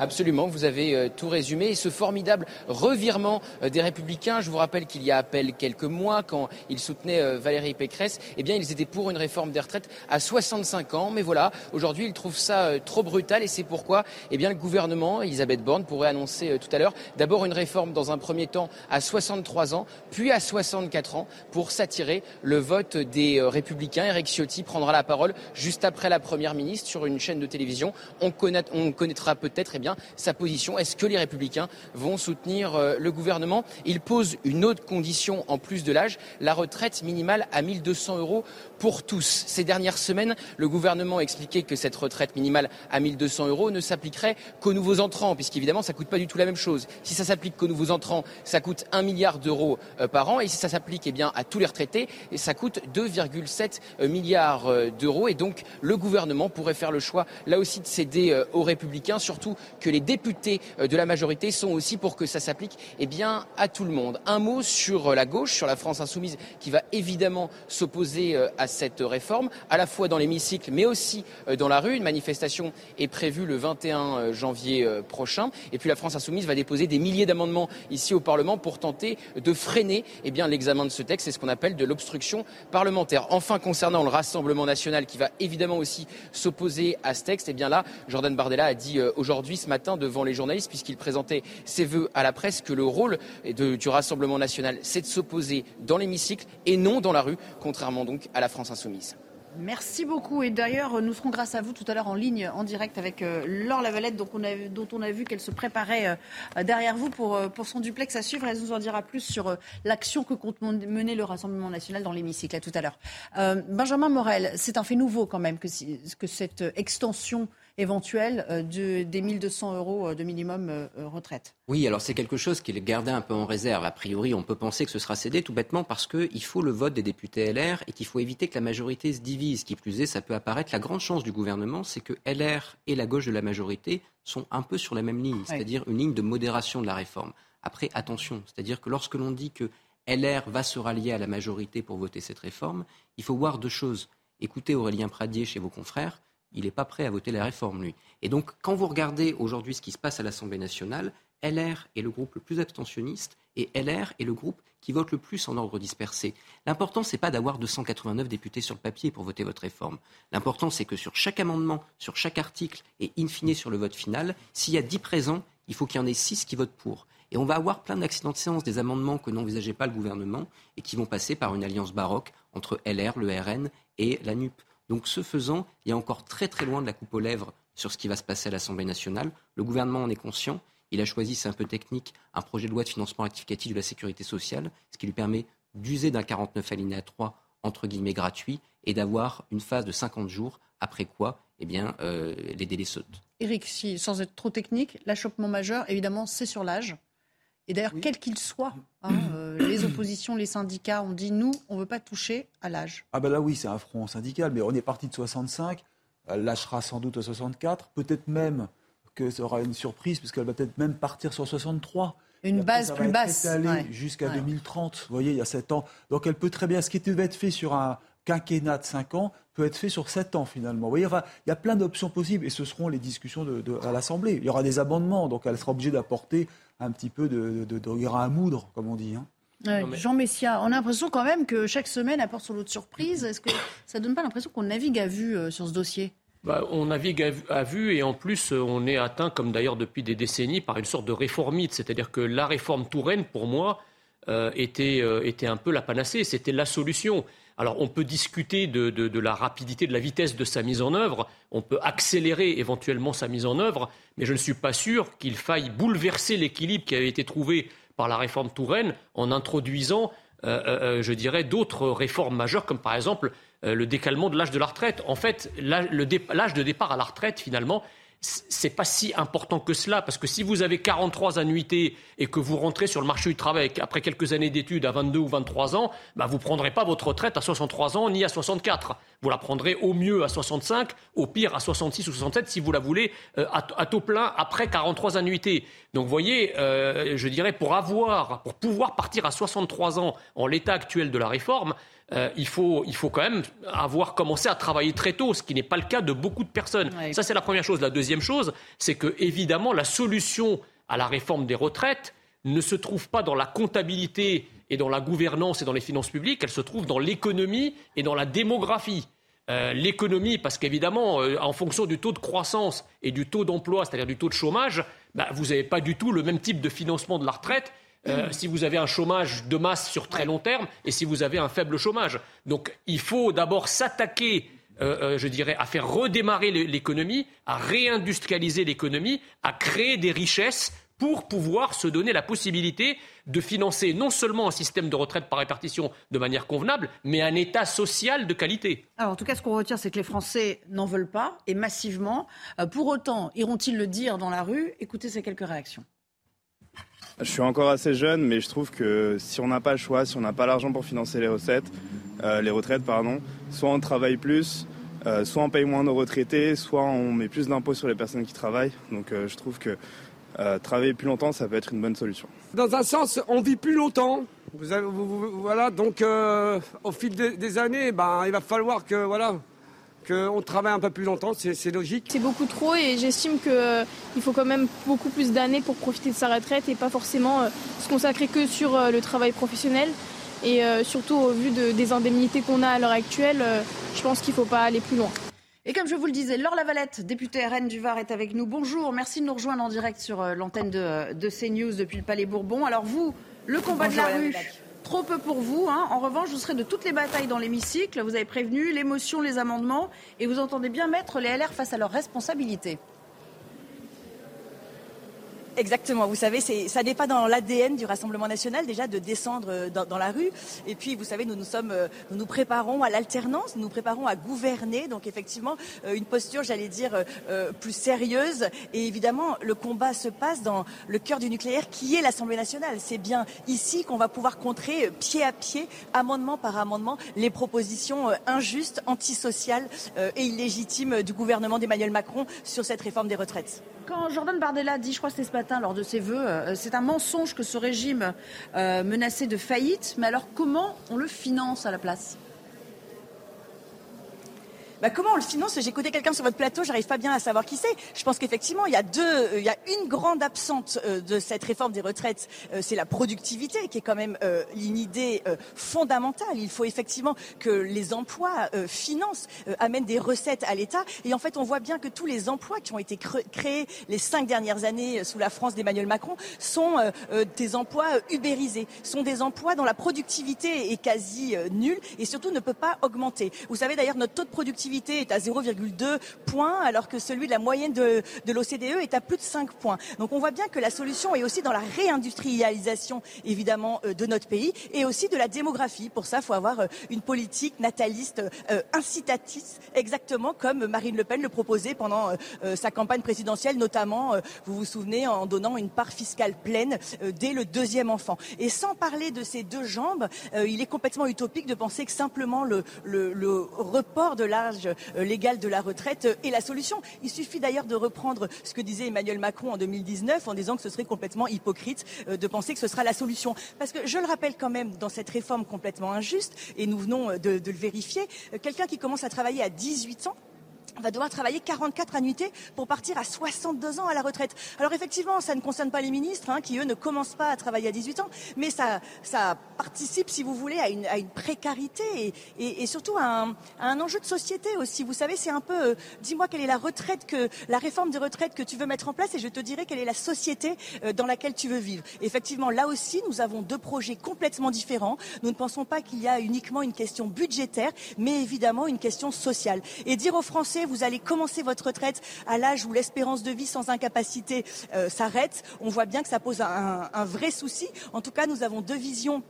Speaker 21: Absolument, vous avez euh, tout résumé. Et ce formidable revirement euh, des Républicains, je vous rappelle qu'il y a à peine quelques mois, quand ils soutenaient euh, Valérie Pécresse, eh bien, ils étaient pour une réforme des retraites à 65 ans. Mais voilà, aujourd'hui, ils trouvent ça trop brutal et c'est pourquoi, eh bien, le gouvernement, Elisabeth Borne, pourrait annoncer tout à l'heure d'abord une réforme dans un premier temps à 63 ans, puis à 64 ans pour s'attirer le vote des Républicains. Eric Ciotti prendra la parole juste après la Première ministre sur une chaîne de télévision. On, on connaîtra peut-être, eh bien, sa position. Est-ce que les Républicains vont soutenir euh, le gouvernement? Il pose une autre condition en plus de l'âge, la retraite minimale à 1200 euros pour tous. Ces dernières semaines, le gouvernement expliquait que cette retraite minimale à 1200 euros ne s'appliquerait qu'aux nouveaux entrants, puisqu'évidemment, ça ne coûte pas du tout la même chose. Si ça s'applique qu'aux nouveaux entrants, ça coûte 1 milliard d'euros euh, par an, et si ça s'applique eh à tous les retraités, ça coûte 2,7 euh, milliards d'euros. Et donc, le gouvernement pourrait faire le choix, là aussi, de céder aux Républicains, surtout que les députés euh, de la majorité sont aussi pour que ça s'applique eh bien, à tout le monde. Un mot sur euh, la gauche, sur la France insoumise, qui va évidemment s'opposer euh, à cette réforme, à la fois dans l'hémicycle, mais aussi dans la rue. Une manifestation est prévue le 21 janvier prochain. Et puis la France insoumise va déposer des milliers d'amendements ici au Parlement pour tenter de freiner eh bien, l'examen de ce texte. C'est ce qu'on appelle de l'obstruction parlementaire. Enfin, concernant le Rassemblement national, qui va évidemment aussi s'opposer à ce texte, eh bien là, Jordan Bardella a dit aujourd'hui, matin, devant les journalistes, puisqu'il présentait ses vœux à la presse, que le rôle du Rassemblement national, c'est de s'opposer dans l'hémicycle et non dans la rue, contrairement donc à la France insoumise.
Speaker 1: Merci beaucoup. Et d'ailleurs, nous serons grâce à vous tout à l'heure en ligne, en direct avec euh, Laure Lavalette, dont on a, vu qu'elle se préparait euh, derrière vous pour, euh, pour son duplex à suivre. Elle nous en dira plus sur l'action que compte mener le Rassemblement national dans l'hémicycle. Tout à l'heure. Benjamin Morel, c'est un fait nouveau quand même que cette extension éventuelle euh, de, des 1200 euros euh, de minimum euh, retraite.
Speaker 7: Oui, alors c'est quelque chose qui est gardé un peu en réserve. A priori, on peut penser que ce sera cédé tout bêtement parce qu'il faut le vote des députés LR et qu'il faut éviter que la majorité se divise. Qui plus est, ça peut apparaître. La grande chance du gouvernement, c'est que LR et la gauche de la majorité sont un peu sur la même ligne, c'est-à-dire une ligne de modération de la réforme. Après, attention, c'est-à-dire que lorsque l'on dit que LR va se rallier à la majorité pour voter cette réforme, il faut voir deux choses. Écoutez Aurélien Pradier chez vos confrères, il n'est pas prêt à voter la réforme, lui. Et donc, quand vous regardez aujourd'hui ce qui se passe à l'Assemblée nationale, LR est le groupe le plus abstentionniste et LR est le groupe qui vote le plus en ordre dispersé. L'important, ce n'est pas d'avoir 289 députés sur le papier pour voter votre réforme. L'important, c'est que sur chaque amendement, sur chaque article et in fine sur le vote final, s'il y a 10 présents, il faut qu'il y en ait 6 qui votent pour. Et on va avoir plein d'accidents de séance, des amendements que n'envisageait pas le gouvernement et qui vont passer par une alliance baroque entre LR, le RN et la NUP. Donc ce faisant, il est encore très très loin de la coupe aux lèvres sur ce qui va se passer à l'Assemblée nationale. Le gouvernement en est conscient. Il a choisi, c'est un peu technique, un projet de loi de financement rectificatif de la sécurité sociale, ce qui lui permet d'user d'un 49 alinéa 3 entre guillemets gratuit et d'avoir une phase de 50 jours après quoi eh bien, euh, les délais sautent.
Speaker 1: Eric, si, sans être trop technique, l'achoppement majeur, évidemment, c'est sur l'âge. Et d'ailleurs, quel qu'il soit, hein, euh, les oppositions, les syndicats ont dit nous, on ne veut pas toucher à l'âge.
Speaker 14: Ah ben là oui, c'est un front syndical, mais on est parti de 65, elle lâchera sans doute à 64, peut-être même que ça aura une surprise, puisqu'elle va peut-être même partir sur 63.
Speaker 1: Une base plus basse.
Speaker 14: jusqu'à 2030. Vous voyez, il y a 7 ans. Donc elle peut très bien, ce qui devait être fait sur un quinquennat de 5 ans, peut être fait sur 7 ans finalement. Vous voyez, enfin, il y a plein d'options possibles et ce seront les discussions de, à l'Assemblée. Il y aura des amendements, donc elle sera obligée d'apporter un petit peu de, de, de, grain à moudre, comme on dit. Hein.
Speaker 1: Jean Messia, on a l'impression quand même que chaque semaine apporte son lot de surprises. Est-ce que ça donne pas l'impression qu'on navigue à vue euh, sur ce dossier?
Speaker 9: Bah, on navigue à vue et en plus euh, on est atteint, comme d'ailleurs depuis des décennies, par une sorte de réformite. C'est-à-dire que la réforme Touraine, pour moi, euh, était, était un peu la panacée, c'était la solution. Alors on peut discuter de, la rapidité, de la vitesse de sa mise en œuvre, on peut accélérer éventuellement sa mise en œuvre, mais je ne suis pas sûr qu'il faille bouleverser l'équilibre qui avait été trouvé par la réforme Touraine en introduisant, euh, euh, euh, je dirais, d'autres réformes majeures, comme par exemple le décalement de l'âge de la retraite. En fait, l'âge de départ à la retraite, finalement, c'est pas si important que cela, parce que si vous avez 43 annuités et que vous rentrez sur le marché du travail après quelques années d'études à 22 ou 23 ans, bah vous ne prendrez pas votre retraite à 63 ans ni à 64. Vous la prendrez au mieux à 65, au pire à 66 ou 67 si vous la voulez euh, à, taux plein après 43 annuités. Donc voyez, euh, je dirais, pour avoir, pour pouvoir partir à 63 ans en l'état actuel de la réforme, euh, il, faut, il faut quand même avoir commencé à travailler très tôt, ce qui n'est pas le cas de beaucoup de personnes. Ça, c'est la première chose. La deuxième chose, c'est que, évidemment, la solution à la réforme des retraites ne se trouve pas dans la comptabilité et dans la gouvernance et dans les finances publiques, elle se trouve dans l'économie et dans la démographie. Euh, l'économie, parce qu'évidemment, euh, en fonction du taux de croissance et du taux d'emploi, c'est-à-dire du taux de chômage, bah, vous n'avez pas du tout le même type de financement de la retraite euh, si vous avez un chômage de masse sur très long terme et si vous avez un faible chômage. Donc il faut d'abord s'attaquer euh, euh, je dirais, à faire redémarrer l'économie, à réindustrialiser l'économie, à créer des richesses pour pouvoir se donner la possibilité de financer non seulement un système de retraite par répartition de manière convenable, mais un État social de qualité.
Speaker 1: Alors, en tout cas, ce qu'on retient, c'est que les Français n'en veulent pas, et massivement. pour autant, iront-ils le dire dans la rue? Écoutez ces quelques réactions.
Speaker 22: Je suis encore assez jeune, mais je trouve que si on n'a pas le choix, si on n'a pas l'argent pour financer les recettes, euh, les retraites, pardon, soit on travaille plus, euh, soit on paye moins nos retraités, soit on met plus d'impôts sur les personnes qui travaillent. Donc euh, je trouve que travailler plus longtemps, ça peut être une bonne solution.
Speaker 23: Dans un sens, on vit plus longtemps. Vous voilà, donc au fil des, des années, ben, il va falloir que voilà, qu'on travaille un peu plus longtemps, c'est logique.
Speaker 24: C'est beaucoup trop et j'estime qu'il euh, faut quand même beaucoup plus d'années pour profiter de sa retraite et pas forcément euh, se consacrer que sur euh, le travail professionnel. Et surtout au vu des indemnités qu'on a à l'heure actuelle, je pense qu'il ne faut pas aller plus loin.
Speaker 1: Et comme je vous le disais, Laure Lavalette, députée RN du Var, est avec nous. Bonjour, merci de nous rejoindre en direct sur l'antenne de, de CNews depuis le Palais Bourbon. Alors vous, le combat de la rue, Trop peu pour vous. Hein. En revanche, vous serez de toutes les batailles dans l'hémicycle. Vous avez prévenu l'émotion, les amendements, et vous entendez bien mettre les LR face à leurs responsabilités.
Speaker 25: Exactement. Vous savez, ça n'est pas dans l'ADN du Rassemblement national déjà de descendre euh, dans, la rue. Et puis, vous savez, nous nous euh, nous nous préparons à l'alternance, nous nous préparons à gouverner. Donc, effectivement, euh, une posture, j'allais dire, plus sérieuse. Et évidemment, le combat se passe dans le cœur du nucléaire, qui est l'Assemblée nationale. C'est bien ici qu'on va pouvoir contrer pied à pied, amendement par amendement, les propositions injustes, antisociales et illégitimes du gouvernement d'Emmanuel Macron sur cette réforme des retraites.
Speaker 1: Quand Jordan Bardella dit, je crois que c'était ce matin lors de ses vœux, euh, c'est un mensonge que ce régime euh, menacé de faillite, mais alors comment on le finance à la place?
Speaker 25: Bah, comment on le finance J'ai écouté quelqu'un sur votre plateau, j'arrive pas bien à savoir qui c'est. Je pense qu'effectivement, il y a deux, euh, il y a une grande absente euh, de cette réforme des retraites, euh, c'est la productivité, qui est quand même une idée fondamentale. Il faut effectivement que les emplois financent, amènent des recettes à l'État. Et en fait, on voit bien que tous les emplois qui ont été créés les cinq dernières années sous la France d'Emmanuel Macron sont des emplois ubérisés, sont des emplois dont la productivité est quasi nulle et surtout ne peut pas augmenter. Vous savez d'ailleurs notre taux de productivité est à 0,2 points, alors que celui de la moyenne de, de l'OCDE est à plus de 5 points. Donc on voit bien que la solution est aussi dans la réindustrialisation, évidemment, euh, de notre pays, et aussi de la démographie. Pour ça, il faut avoir euh, une politique nataliste euh, incitatrice, exactement comme Marine Le Pen le proposait pendant sa campagne présidentielle, notamment, vous vous souvenez, en donnant une part fiscale pleine dès le deuxième enfant. Et sans parler de ces deux jambes, il est complètement utopique de penser que simplement le, le, le report de l'âge légal de la retraite est la solution. Il suffit d'ailleurs de reprendre ce que disait Emmanuel Macron en 2019 en disant que ce serait complètement hypocrite de penser que ce sera la solution. Parce que je le rappelle quand même, dans cette réforme complètement injuste, et nous venons de, de le vérifier, quelqu'un qui commence à travailler à 18 ans, va devoir travailler 44 annuités pour partir à 62 ans à la retraite. Alors effectivement, ça ne concerne pas les ministres, hein, qui eux ne commencent pas à travailler à 18 ans, mais ça, ça participe, si vous voulez, à une, à une précarité et, et, et surtout à un, à un, enjeu de société aussi. Vous savez, c'est un peu, euh, dis-moi quelle est la retraite que, la réforme des retraites que tu veux mettre en place et je te dirai quelle est la société euh, dans laquelle tu veux vivre. Effectivement, là aussi, nous avons deux projets complètement différents. Nous ne pensons pas qu'il y a uniquement une question budgétaire, mais évidemment une question sociale. Et dire aux Français, vous allez commencer votre retraite à l'âge où l'espérance de vie sans incapacité euh, s'arrête, on voit bien que ça pose un, vrai souci. En tout cas, nous avons deux visions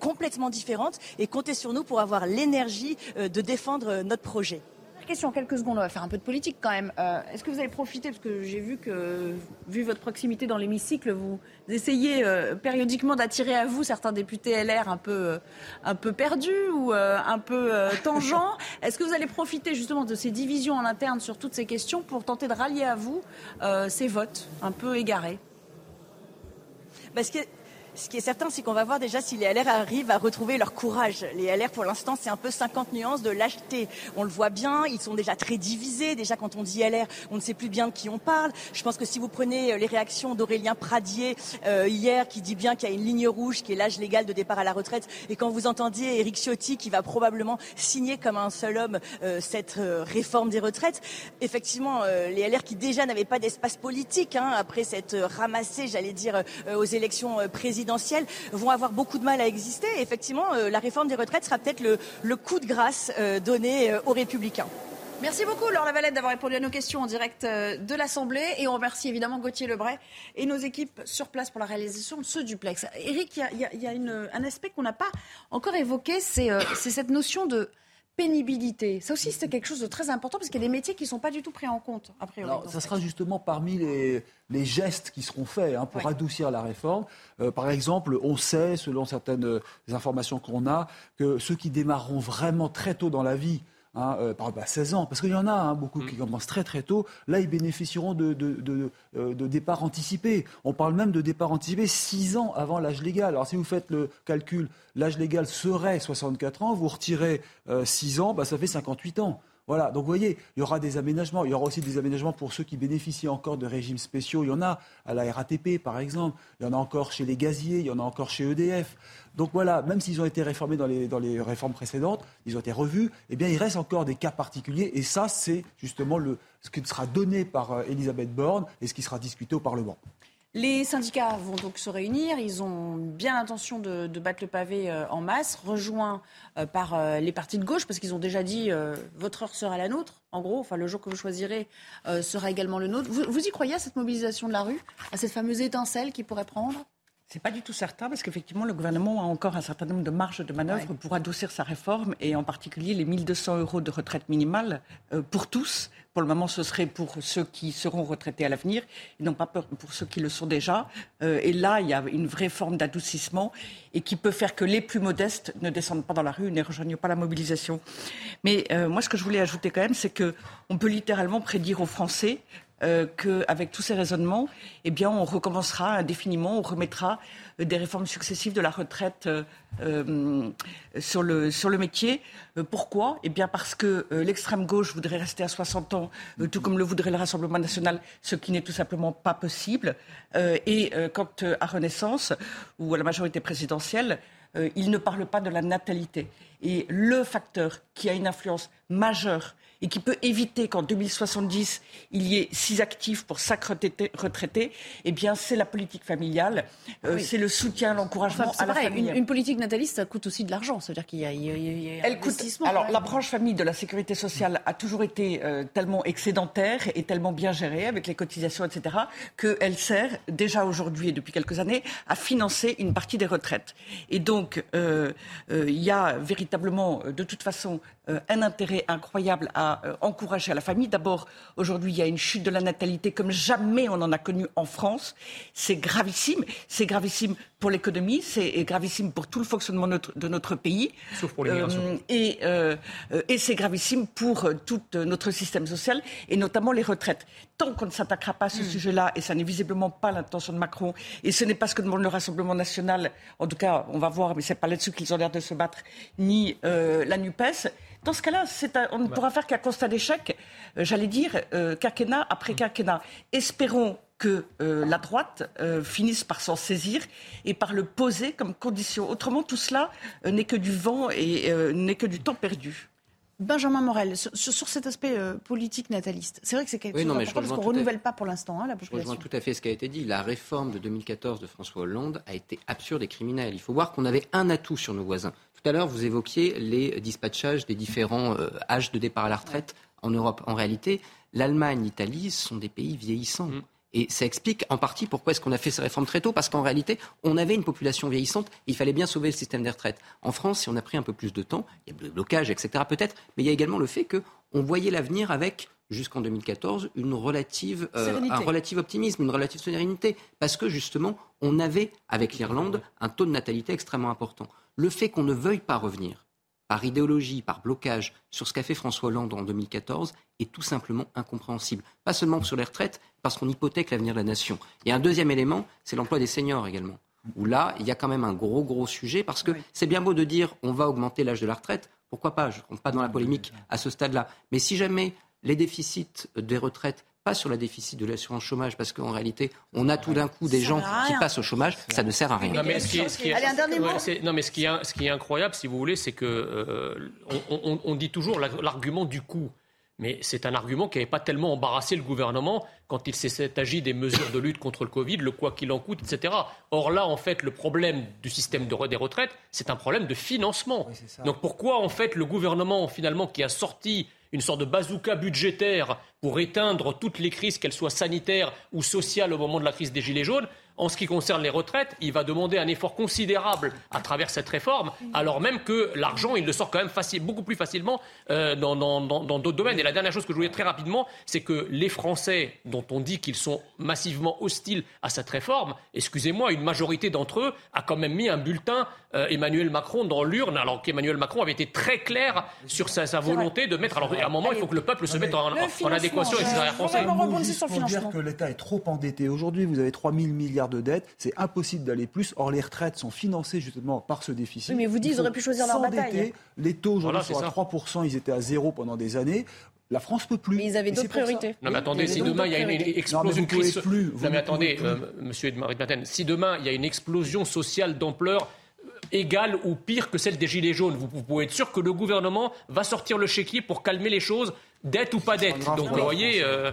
Speaker 25: complètement différentes et comptez sur nous pour avoir l'énergie euh, de défendre euh, notre projet
Speaker 1: question en quelques secondes, on va faire un peu de politique quand même. Euh, Est-ce que vous avez profité, parce que j'ai vu que, vu votre proximité dans l'hémicycle, vous essayez euh, périodiquement d'attirer à vous certains députés LR un peu, euh, un peu perdus ou euh, un peu tangents. Est-ce que vous allez profiter justement de ces divisions en interne sur toutes ces questions pour tenter de rallier à vous ces votes un peu égarés?
Speaker 25: Parce que ce qui est certain, c'est qu'on va voir déjà si les LR arrivent à retrouver leur courage. Les LR, pour l'instant, c'est un peu 50 nuances de lâcheté. On le voit bien, ils sont déjà très divisés. Déjà, quand on dit LR, on ne sait plus bien de qui on parle. Je pense que si vous prenez les réactions d'Aurélien Pradier euh, hier, qui dit bien qu'il y a une ligne rouge, qui est l'âge légal de départ à la retraite, et quand vous entendiez Éric Ciotti, qui va probablement signer comme un seul homme euh, cette euh, réforme des retraites, effectivement, euh, les LR qui déjà n'avaient pas d'espace politique, hein, après cette ramassée, j'allais dire, aux élections présidentielles, présidentielles vont avoir beaucoup de mal à exister. Et effectivement, euh, la réforme des retraites sera peut-être le, coup de grâce euh, donné euh, aux Républicains.
Speaker 1: Merci beaucoup Laure Lavalette d'avoir répondu à nos questions en direct de l'Assemblée et on remercie évidemment Gauthier Lebray et nos équipes sur place pour la réalisation de ce duplex. Eric, il y a, un aspect qu'on n'a pas encore évoqué, c'est cette notion de pénibilité. Ça aussi, c'est quelque chose de très important parce qu'il y a des métiers qui ne sont pas du tout pris en compte, a priori.
Speaker 14: Alors, ça sera justement parmi les, les, gestes qui seront faits hein, pour ouais. adoucir la réforme. Euh, par exemple, on sait, selon certaines euh, informations qu'on a, que ceux qui démarreront vraiment très tôt dans la vie, Hein, euh, par exemple à 16 ans, parce qu'il y en a hein, beaucoup mmh. qui commencent très très tôt, là ils bénéficieront de, de, de, euh, de, départ anticipé. On parle même de départ anticipé 6 ans avant l'âge légal. Alors si vous faites le calcul, l'âge légal serait 64 ans, vous retirez euh, 6 ans, bah, ça fait 58 ans. Voilà, donc vous voyez, il y aura des aménagements. Il y aura aussi des aménagements pour ceux qui bénéficient encore de régimes spéciaux. Il y en a à la RATP, par exemple. Il y en a encore chez les gaziers, il y en a encore chez EDF. Donc voilà, même s'ils ont été réformés dans les, dans les réformes précédentes, ils ont été revus, eh bien il reste encore des cas particuliers. Et ça, c'est justement le, ce qui sera donné par euh, Elisabeth Borne et ce qui sera discuté au Parlement.
Speaker 1: Les syndicats vont donc se réunir. Ils ont bien l'intention de, battre le pavé euh, en masse, rejoints euh, par euh, les partis de gauche, parce qu'ils ont déjà dit votre heure sera la nôtre. En gros, enfin, le jour que vous choisirez sera également le nôtre. Vous, vous y croyez à cette mobilisation de la rue, à cette fameuse étincelle qui pourrait prendre?
Speaker 11: C'est pas du tout certain parce qu'effectivement le gouvernement a encore un certain nombre de marges de manœuvre ouais. pour adoucir sa réforme et en particulier les 1200 euros de retraite minimale euh, pour tous. Pour le moment, ce serait pour ceux qui seront retraités à l'avenir et non pas pour ceux qui le sont déjà. Euh, et là, il y a une vraie forme d'adoucissement et qui peut faire que les plus modestes ne descendent pas dans la rue, ne rejoignent pas la mobilisation. Mais euh, moi, ce que je voulais ajouter quand même, c'est que on peut littéralement prédire aux Français euh, qu'avec tous ces raisonnements, eh bien, on recommencera indéfiniment, on remettra euh, des réformes successives de la retraite euh, sur, le, sur le métier. Pourquoi? Eh bien, parce que l'extrême gauche voudrait rester à 60 ans, tout comme le voudrait le Rassemblement national, ce qui n'est tout simplement pas possible. et quant à Renaissance ou à la majorité présidentielle, il ne parle pas de la natalité. Et le facteur qui a une influence majeure et qui peut éviter qu'en 2070, il y ait six actifs pour cinq retraités, eh bien, c'est la politique familiale, euh, c'est le soutien, l'encouragement à la famille.
Speaker 1: Une, politique nataliste, ça coûte aussi de l'argent. C'est-à-dire qu'il y a,
Speaker 11: Elle coûte. Alors, la branche famille de la sécurité sociale a toujours été euh, tellement excédentaire et tellement bien gérée avec les cotisations, etc., qu'elle sert déjà aujourd'hui et depuis quelques années à financer une partie des retraites. Et donc, euh, il y a véritablement, de toute façon, un intérêt incroyable à euh, encourager à la famille. D'abord, aujourd'hui, il y a une chute de la natalité comme jamais on en a connu en France. C'est gravissime. C'est gravissime pour l'économie, c'est gravissime pour tout le fonctionnement de notre pays.
Speaker 9: Sauf pour l'immigration. Euh,
Speaker 11: et, euh, et c'est gravissime pour tout notre système social et notamment les retraites. Tant qu'on ne s'attaquera pas à ce hmm. sujet-là, et ça n'est visiblement pas l'intention de Macron, et ce n'est pas ce que demande le Rassemblement national, en tout cas, on va voir, mais c'est pas là-dessus qu'ils ont l'air de se battre, ni la NUPES, dans ce cas-là, on ne pourra faire qu'un constat d'échec, euh, j'allais dire, euh, quinquennat après quinquennat. Espérons que euh, la droite finisse par s'en saisir et par le poser comme condition. Autrement, tout cela n'est que du vent et n'est que du temps perdu.
Speaker 1: Benjamin Morel, sur, cet aspect politique nataliste, c'est vrai que c'est quelque chose parce qu'on ne renouvelle pas pour l'instant hein, la population.
Speaker 7: Je rejoins tout à fait ce qui a été dit. La réforme de 2014 de François Hollande a été absurde et criminelle. Il faut voir qu'on avait un atout sur nos voisins. Tout à l'heure, vous évoquiez les dispatchages des différents euh, âges de départ à la retraite en Europe. En réalité, l'Allemagne, l'Italie sont des pays vieillissants. Mm. Et ça explique en partie pourquoi est-ce qu'on a fait ces réformes très tôt, parce qu'en réalité, on avait une population vieillissante, il fallait bien sauver le système des retraites. En France, si on a pris un peu plus de temps, il y a le blocage, etc. peut-être, mais il y a également le fait qu'on voyait l'avenir avec jusqu'en 2014 une relative, euh, un relatif optimisme, une relative sérénité, parce que justement, on avait avec l'Irlande un taux de natalité extrêmement important. Le fait qu'on ne veuille pas revenir par idéologie, par blocage, sur ce qu'a fait François Hollande en 2014 est tout simplement incompréhensible. Pas seulement sur les retraites, parce qu'on hypothèque l'avenir de la nation. Et un deuxième élément, c'est l'emploi des seniors également. Où là, il y a quand même un gros, gros sujet, parce que c'est bien beau de dire on va augmenter l'âge de la retraite. Pourquoi pas Je ne compte pas dans la polémique à ce stade-là. Mais si jamais les déficits des retraites pas sur le déficit de l'assurance chômage, parce qu'en réalité, on a tout d'un coup des gens qui passent au chômage, ça ne sert à rien.
Speaker 1: Non, mais ce qui est,
Speaker 9: non, mais ce qui est, ce qui est incroyable, si vous voulez, c'est que euh, on, dit toujours l'argument du coût. Mais c'est un argument qui n'avait pas tellement embarrassé le gouvernement quand il s'est agi des mesures de lutte contre le Covid, le quoi qu'il en coûte, etc. Or là, en fait, le problème du système de, des retraites, c'est un problème de financement. Donc pourquoi, en fait, le gouvernement, finalement, qui a sorti une sorte de bazooka budgétaire pour éteindre toutes les crises, qu'elles soient sanitaires ou sociales au moment de la crise des Gilets jaunes, en ce qui concerne les retraites, il va demander un effort considérable à travers cette réforme, alors même que l'argent, il le sort quand même beaucoup plus facilement euh, dans, d'autres domaines. Et la dernière chose que je voulais très rapidement, c'est que les Français, dont on dit qu'ils sont massivement hostiles à cette réforme, excusez-moi, une majorité d'entre eux a quand même mis un bulletin euh, Emmanuel Macron dans l'urne, alors qu'Emmanuel Macron avait été très clair sur sa, volonté de mettre. Alors, à un moment, il faut que le peuple se mette en, adéquation avec ses arrière-français.
Speaker 14: Il dire que l'État est trop endetté. Aujourd'hui, vous avez 3 000 milliards de dettes, c'est impossible d'aller plus. Or, les retraites sont financées justement par ce déficit.
Speaker 1: Oui, mais vous dites, ils auraient pu choisir leur bataille.
Speaker 14: Les taux aujourd'hui sont à 3%, ils étaient à zéro pendant des années. La France peut plus.
Speaker 1: Mais ils avaient d'autres priorités.
Speaker 9: Non mais attendez, si demain il y a une explosion crise, plus, non mais attendez, euh, Monsieur Edmarie si demain il y a une explosion sociale d'ampleur euh, égale ou pire que celle des Gilets jaunes, vous, pouvez être sûr que le gouvernement va sortir le chéquier pour calmer les choses, dette ou pas dette. Donc vous voyez. Euh,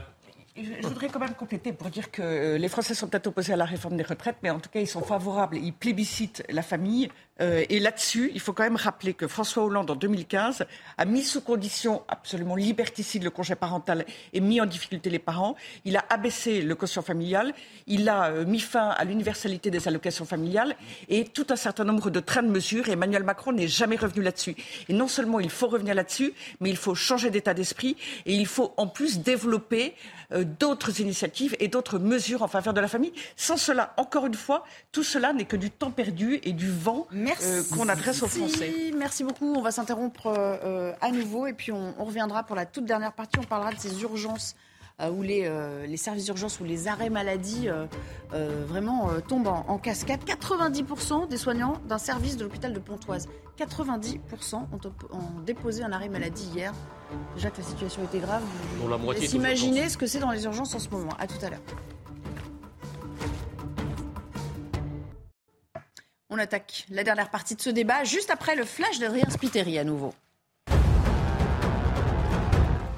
Speaker 11: je voudrais quand même compléter pour dire que euh, les Français sont peut-être opposés à la réforme des retraites, mais en tout cas, ils sont favorables, ils plébiscitent la famille. Euh, et là-dessus, il faut quand même rappeler que François Hollande, en 2015, a mis sous condition absolument liberticide le congé parental et mis en difficulté les parents. Il a abaissé le quotient familial, il a euh, mis fin à l'universalité des allocations familiales et tout un certain nombre de trains de mesures. Emmanuel Macron n'est jamais revenu là-dessus. Et non seulement il faut revenir là-dessus, mais il faut changer d'état d'esprit et il faut en plus développer euh, d'autres initiatives et d'autres mesures en faveur de la famille. Sans cela, encore une fois, tout cela n'est que du temps perdu et du vent euh, qu'on adresse aux Français.
Speaker 1: Merci beaucoup. On va s'interrompre euh, à nouveau et puis on, reviendra pour la toute dernière partie. On parlera de ces urgences où les, les, services d'urgence ou les arrêts maladie vraiment tombent en, cascade. 90% des soignants d'un service de l'hôpital de Pontoise, 90% ont, ont, déposé un arrêt maladie hier. Déjà que la situation était grave. Vous imaginez ce que c'est dans les urgences en ce moment. À tout à l'heure. On attaque la dernière partie de ce débat juste après le flash d'Adrien Spiteri à nouveau.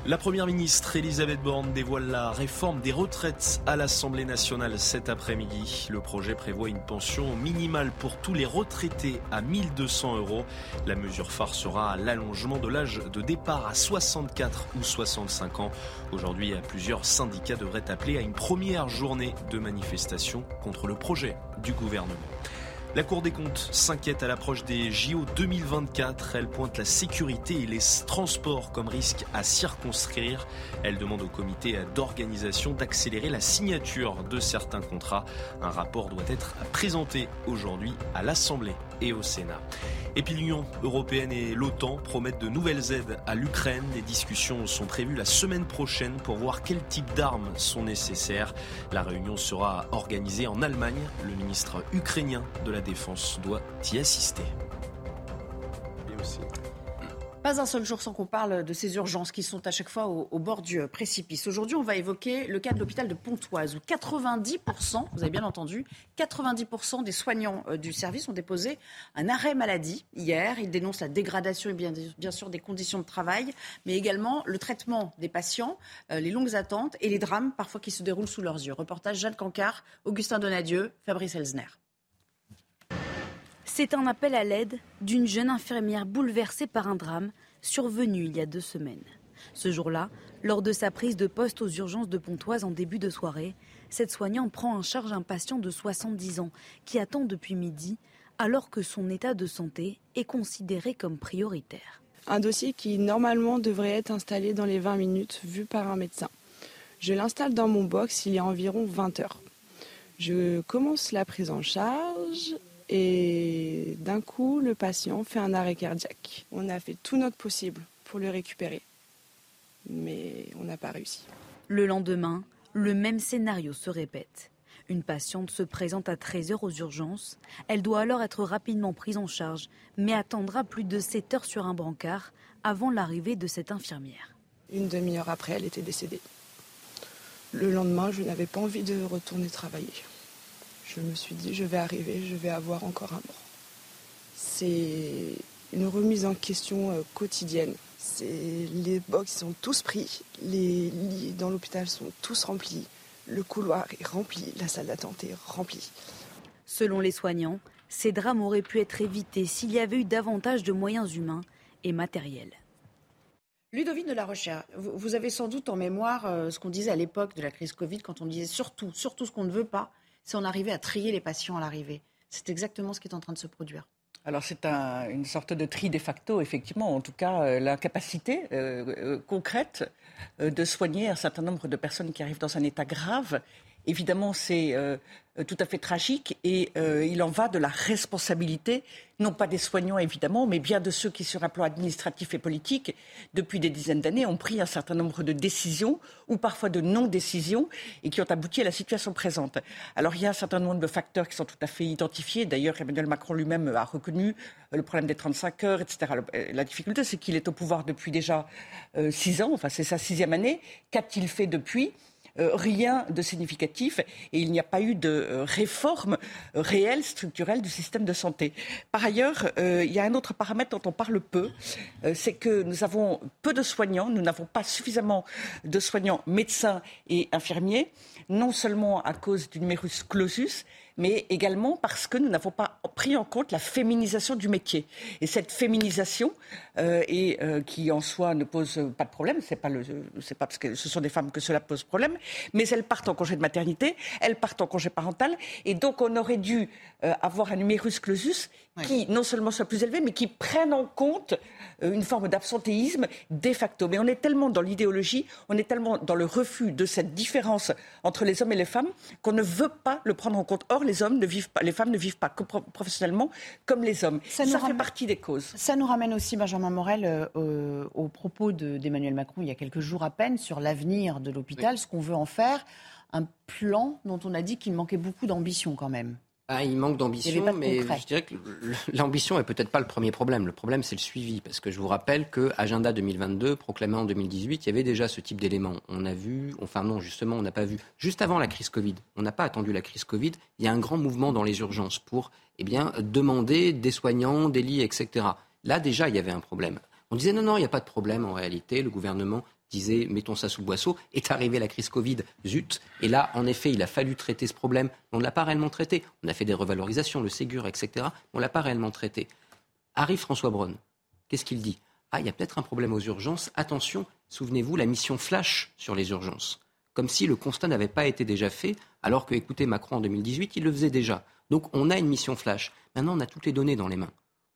Speaker 2: La Première ministre Elisabeth Borne dévoile la réforme des retraites à l'Assemblée nationale cet après-midi. Le projet prévoit une pension minimale pour tous les retraités à 1200 euros. La mesure phare sera l'allongement de l'âge de départ à 64 ou 65 ans. Aujourd'hui, plusieurs syndicats devraient appeler à une première journée de manifestation contre le projet du gouvernement. La Cour des comptes s'inquiète à l'approche des JO 2024. Elle pointe la sécurité et les transports comme risque à circonscrire. Elle demande au comité d'organisation d'accélérer la signature de certains contrats. Un rapport doit être présenté aujourd'hui à l'Assemblée et au Sénat. Et puis l'Union européenne et l'OTAN promettent de nouvelles aides à l'Ukraine. Les discussions sont prévues la semaine prochaine pour voir quel type d'armes sont nécessaires. La réunion sera organisée en Allemagne. Le ministre ukrainien de la Défense doit y assister.
Speaker 1: Pas un seul jour sans qu'on parle de ces urgences qui sont à chaque fois au, bord du précipice. Aujourd'hui, on va évoquer le cas de l'hôpital de Pontoise où 90%, vous avez bien entendu, 90% des soignants euh, du service ont déposé un arrêt maladie hier. Ils dénoncent la dégradation et bien, bien sûr des conditions de travail, mais également le traitement des patients, euh, les longues attentes et les drames parfois qui se déroulent sous leurs yeux. Reportage Jeanne Cancard, Augustin Donadieu, Fabrice Elsner.
Speaker 16: C'est un appel à l'aide d'une jeune infirmière bouleversée par un drame survenu il y a deux semaines. Ce jour-là, lors de sa prise de poste aux urgences de Pontoise en début de soirée, cette soignante prend en charge un patient de 70 ans qui attend depuis midi alors que son état de santé est considéré comme prioritaire.
Speaker 26: Un dossier qui normalement devrait être installé dans les 20 minutes vu par un médecin. Je l'installe dans mon box il y a environ 20 heures. Je commence la prise en charge et d'un coup, le patient fait un arrêt cardiaque. On a fait tout notre possible pour le récupérer, mais on n'a pas réussi.
Speaker 16: Le lendemain, le même scénario se répète. Une patiente se présente à 13h aux urgences. Elle doit alors être rapidement prise en charge, mais attendra plus de 7 heures sur un brancard avant l'arrivée de cette infirmière.
Speaker 26: Une demi-heure après, elle était décédée. Le lendemain, je n'avais pas envie de retourner travailler je me suis dit, je vais arriver, je vais avoir encore un mort. C'est une remise en question euh, quotidienne. Les box sont tous pris, les lits dans l'hôpital sont tous remplis, le couloir est rempli, la salle d'attente est remplie.
Speaker 16: Selon les soignants, ces drames auraient pu être évités s'il y avait eu davantage de moyens humains et matériels.
Speaker 1: Ludovine de la Recherche, vous avez sans doute en mémoire euh, ce qu'on disait à l'époque de la crise Covid, quand on disait surtout, surtout ce qu'on ne veut pas, si on arrivait à trier les patients à l'arrivée. C'est exactement ce qui est en train de se produire.
Speaker 11: Alors c'est une sorte de tri de facto, effectivement, en tout cas euh, la capacité euh, euh, concrète de soigner un certain nombre de personnes qui arrivent dans un état grave. Évidemment, c'est euh, tout à fait tragique et euh, il en va de la responsabilité, non pas des soignants évidemment, mais bien de ceux qui, sur un plan administratif et politique, depuis des dizaines d'années, ont pris un certain nombre de décisions ou parfois de non-décisions et qui ont abouti à la situation présente. Alors il y a un certain nombre de facteurs qui sont tout à fait identifiés. D'ailleurs, Emmanuel Macron lui-même a reconnu euh, le problème des 35 heures, etc. La difficulté, c'est qu'il est au pouvoir depuis déjà six ans, enfin c'est sa sixième année. Qu'a-t-il fait depuis? Rien de significatif et il n'y a pas eu de euh, réforme euh, réelle, structurelle du système de santé. Par ailleurs, il y a un autre paramètre dont on parle peu, c'est que nous avons peu de soignants, nous n'avons pas suffisamment de soignants médecins et infirmiers, non seulement à cause du numerus clausus, mais également parce que nous n'avons pas pris en compte la féminisation du métier. Et cette féminisation, euh, euh, qui en soi ne pose pas de problème, c'est pas, pas parce que ce sont des femmes que cela pose problème, mais elles partent en congé de maternité, elles partent en congé parental, et donc on aurait dû euh, avoir un numerus clausus qui non seulement soit plus élevé, mais qui prenne en compte une forme d'absentéisme de facto. Mais on est tellement dans l'idéologie, on est tellement dans le refus de cette différence entre les hommes et les femmes qu'on ne veut pas le prendre en compte. Or, les hommes ne vivent pas, les femmes ne vivent pas professionnellement comme les hommes. Ça, fait partie des causes.
Speaker 1: Ça nous ramène aussi, Benjamin Morel, euh, au propos d'Emmanuel Macron il y a quelques jours à peine sur l'avenir de l'hôpital, ce qu'on veut en faire. Un plan dont on a dit qu'il manquait beaucoup d'ambition quand même.
Speaker 7: Ah, il manque d'ambition, mais je dirais que l'ambition est peut-être pas le premier problème. Le problème, c'est le suivi. Parce que je vous rappelle que Agenda 2022, proclamé en 2018, il y avait déjà ce type d'éléments. On a vu, enfin non, justement, on n'a pas vu. Juste avant la crise Covid, on n'a pas attendu la crise Covid, il y a un grand mouvement dans les urgences pour eh bien, demander des soignants, des lits, etc. Là, déjà, il y avait un problème. On disait non, non, il n'y a pas de problème en réalité. Le gouvernement disait mettons ça sous le boisseau, est arrivée la crise Covid, zut. Et là, en effet, il a fallu traiter ce problème. On ne l'a pas réellement traité. On a fait des revalorisations, le Ségur, etc. On ne l'a pas réellement traité. Arrive François Braun. Qu'est-ce qu'il dit? Ah, il y a peut-être un problème aux urgences. Attention, souvenez-vous, la mission flash sur les urgences. Comme si le constat n'avait pas été déjà fait, alors que, écoutez, Macron en 2018, il le faisait déjà. Donc on a une mission flash. Maintenant, on a toutes les données dans les mains.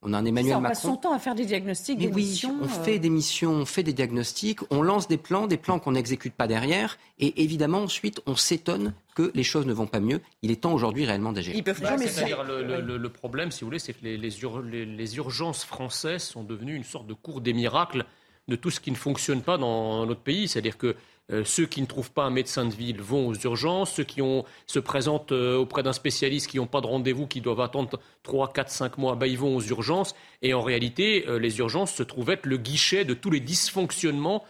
Speaker 7: On a un Emmanuel
Speaker 1: ça, on
Speaker 7: Macron.
Speaker 1: passe son temps à faire des diagnostics,
Speaker 7: Mais
Speaker 1: des
Speaker 7: oui,
Speaker 1: missions.
Speaker 7: on
Speaker 1: euh,
Speaker 7: fait des missions, on fait des diagnostics, on lance des plans, des plans qu'on n'exécute pas derrière, et évidemment ensuite on s'étonne que les choses ne vont pas mieux. Il est temps aujourd'hui réellement d'agir.
Speaker 9: Bah, C'est-à-dire le, le- le- le problème, si vous voulez, c'est que les, les ur- les- les urgences françaises sont devenues une sorte de cours des miracles de tout ce qui ne fonctionne pas dans notre pays. C'est-à-dire que euh, ceux qui ne trouvent pas un médecin de ville vont aux urgences, ceux qui se présentent euh, auprès d'un spécialiste qui n'ont pas de rendez-vous, qui doivent attendre 3, 4, 5 mois, bah, ils vont aux urgences. Et en réalité, euh, les urgences se trouvent être le guichet de tous les dysfonctionnements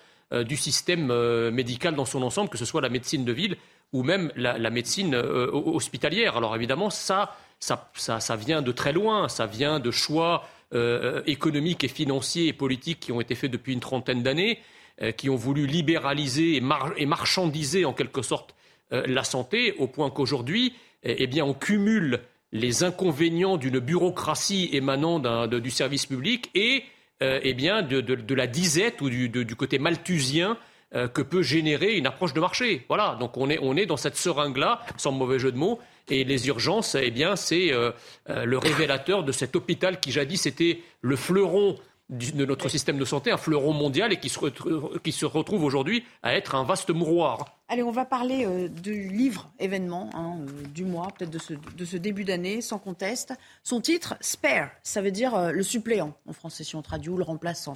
Speaker 9: du système médical dans son ensemble, que ce soit la médecine de ville ou même la, la médecine ho- hospitalière. Alors évidemment, ça, ça, ça, ça vient de très loin, ça vient de choix euh, économiques et financiers et politiques qui ont été faits depuis une trentaine d'années, euh, qui ont voulu libéraliser et, mar- et marchandiser en quelque sorte euh, la santé, au point qu'aujourd'hui, eh eh bien, on cumule les inconvénients d'une bureaucratie émanant du service public et eh bien, de, la disette ou du, côté malthusien que peut générer une approche de marché. Voilà, donc on est, on est dans cette seringue-là, sans mauvais jeu de mots, et les urgences, eh bien, c'est euh, euh, le révélateur de cet hôpital qui jadis était le fleuron de notre système de santé, un fleuron mondial, et qui se, retrouve- aujourd'hui à être un vaste mouroir.
Speaker 1: Allez, on va parler euh, du livre événement hein, du mois, peut-être de ce, début d'année, sans conteste. Son titre, Spare, ça veut dire le suppléant en français, si on traduit, ou le remplaçant.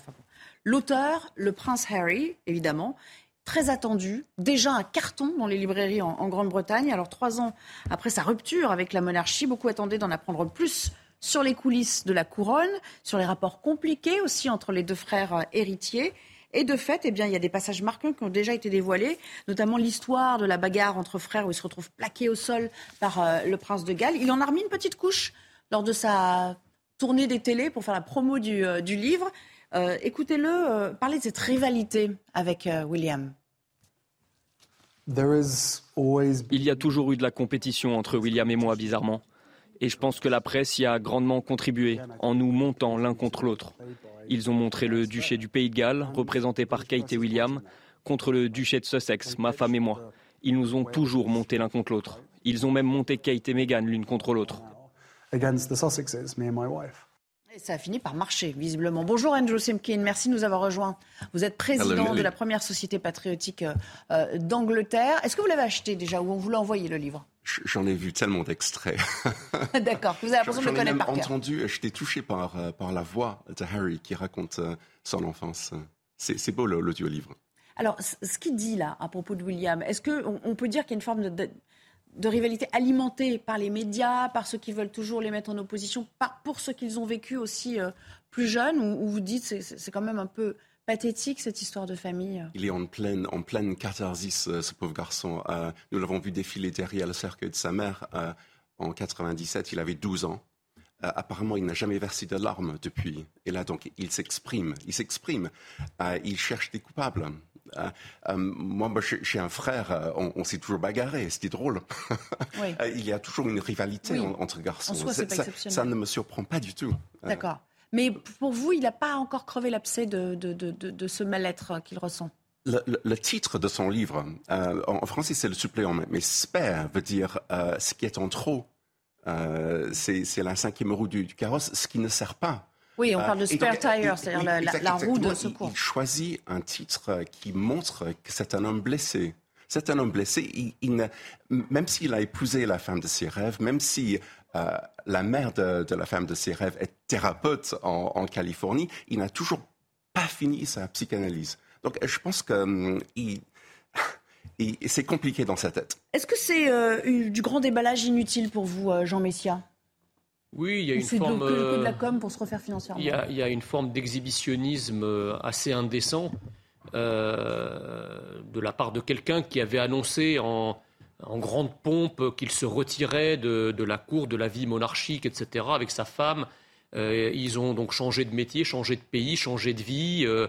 Speaker 1: L'auteur, le prince Harry, évidemment, très attendu, déjà un carton dans les librairies en, Grande-Bretagne. Alors, trois ans après sa rupture avec la monarchie, beaucoup attendaient d'en apprendre plus sur les coulisses de la couronne, sur les rapports compliqués aussi entre les deux frères euh, héritiers. Et de fait, eh bien, il y a des passages marquants qui ont déjà été dévoilés, notamment l'histoire de la bagarre entre frères où il se retrouve plaqué au sol par euh, le prince de Galles. Il en a remis une petite couche lors de sa tournée des télés pour faire la promo du, euh, livre. Écoutez-le parler de cette rivalité avec William.
Speaker 5: Il y a toujours eu de la compétition entre William et moi, bizarrement. Et je pense que la presse y a grandement contribué en nous montant l'un contre l'autre. Ils ont montré le duché du Pays de Galles, représenté par Kate et William, contre le duché de Sussex, ma femme et moi. Ils nous ont toujours monté l'un contre l'autre. Ils ont même monté Kate et Meghan l'une contre l'autre.
Speaker 1: Et ça a fini par marcher, visiblement. Bonjour Andrew Simkin, merci de nous avoir rejoints. Vous êtes président
Speaker 27: Hello.
Speaker 1: de la première société patriotique euh, d'Angleterre. Est-ce que vous l'avez acheté déjà ou on vous l'a envoyé le livre?
Speaker 27: J'en ai vu tellement d'extraits.
Speaker 1: D'accord, vous avez l'impression de le connaître
Speaker 27: même
Speaker 1: par cœur.
Speaker 27: entendu, j'étais touché par, euh, par la voix de Harry qui raconte euh, son enfance. C'est beau l'audio-livre.
Speaker 1: Alors, ce qu'il dit là à propos de William, est-ce qu'on on peut dire qu'il y a une forme de, de- de rivalité alimentée par les médias, par ceux qui veulent toujours les mettre en opposition, pour ceux qu'ils ont vécu aussi euh, plus jeunes, ou, ou vous dites c'est c'est quand même un peu pathétique cette histoire de famille
Speaker 27: Il est en pleine, en catharsis, euh, ce pauvre garçon. Euh, nous l'avons vu défiler derrière le cercueil de sa mère euh, en 97, il avait 12 ans. Euh, apparemment, il n'a jamais versé de larmes depuis. Et là, donc, il s'exprime. Il s'exprime. Euh, il cherche des coupables. Euh, euh, moi, j'ai j'ai un frère, euh, on, on s'est toujours bagarré, c'était drôle.
Speaker 1: Oui.
Speaker 27: Il y a toujours une rivalité
Speaker 1: Oui.
Speaker 27: entre garçons.
Speaker 1: En soi, c'est pas
Speaker 27: ça,
Speaker 1: exceptionnel.
Speaker 27: ça ne me surprend pas du tout.
Speaker 1: D'accord. Mais pour vous, il n'a pas encore crevé l'abcès de, de, de, de- de ce mal-être qu'il ressent?
Speaker 27: Le, le- le titre de son livre, euh, en, en français c'est le suppléant, mais, spare veut dire euh, ce qui est en trop. Euh, c'est c'est la cinquième roue du, du carrosse, ce qui ne sert pas.
Speaker 1: Oui, on
Speaker 27: Euh,
Speaker 1: parle de spare
Speaker 27: donc,
Speaker 1: tire, c'est-à-dire
Speaker 27: oui,
Speaker 1: la, la-
Speaker 27: exact-
Speaker 1: la roue de secours.
Speaker 27: Il, il choisit un titre qui montre que c'est un homme blessé. C'est un homme blessé. Il, il ne- même s'il a épousé la femme de ses rêves, même si euh, la mère de, de la femme de ses rêves est thérapeute en, en Californie, il n'a toujours pas fini sa psychanalyse. Donc, je pense que hum, il- il- c'est compliqué dans sa tête.
Speaker 1: Est-ce que c'est euh, du grand déballage inutile pour vous, euh, Jean Messia?
Speaker 9: Oui, il y a une
Speaker 1: de-
Speaker 9: forme.
Speaker 1: de
Speaker 9: euh,
Speaker 1: la com pour se refaire financièrement
Speaker 9: Il y, a, il y a une forme d'exhibitionnisme euh, assez indécent euh, de la part de quelqu'un qui avait annoncé en, en grande pompe qu'il se retirait de, de la cour, de la vie monarchique, etc., avec sa femme. Euh, ils ont donc changé de métier, changé de pays, changé de vie. euh,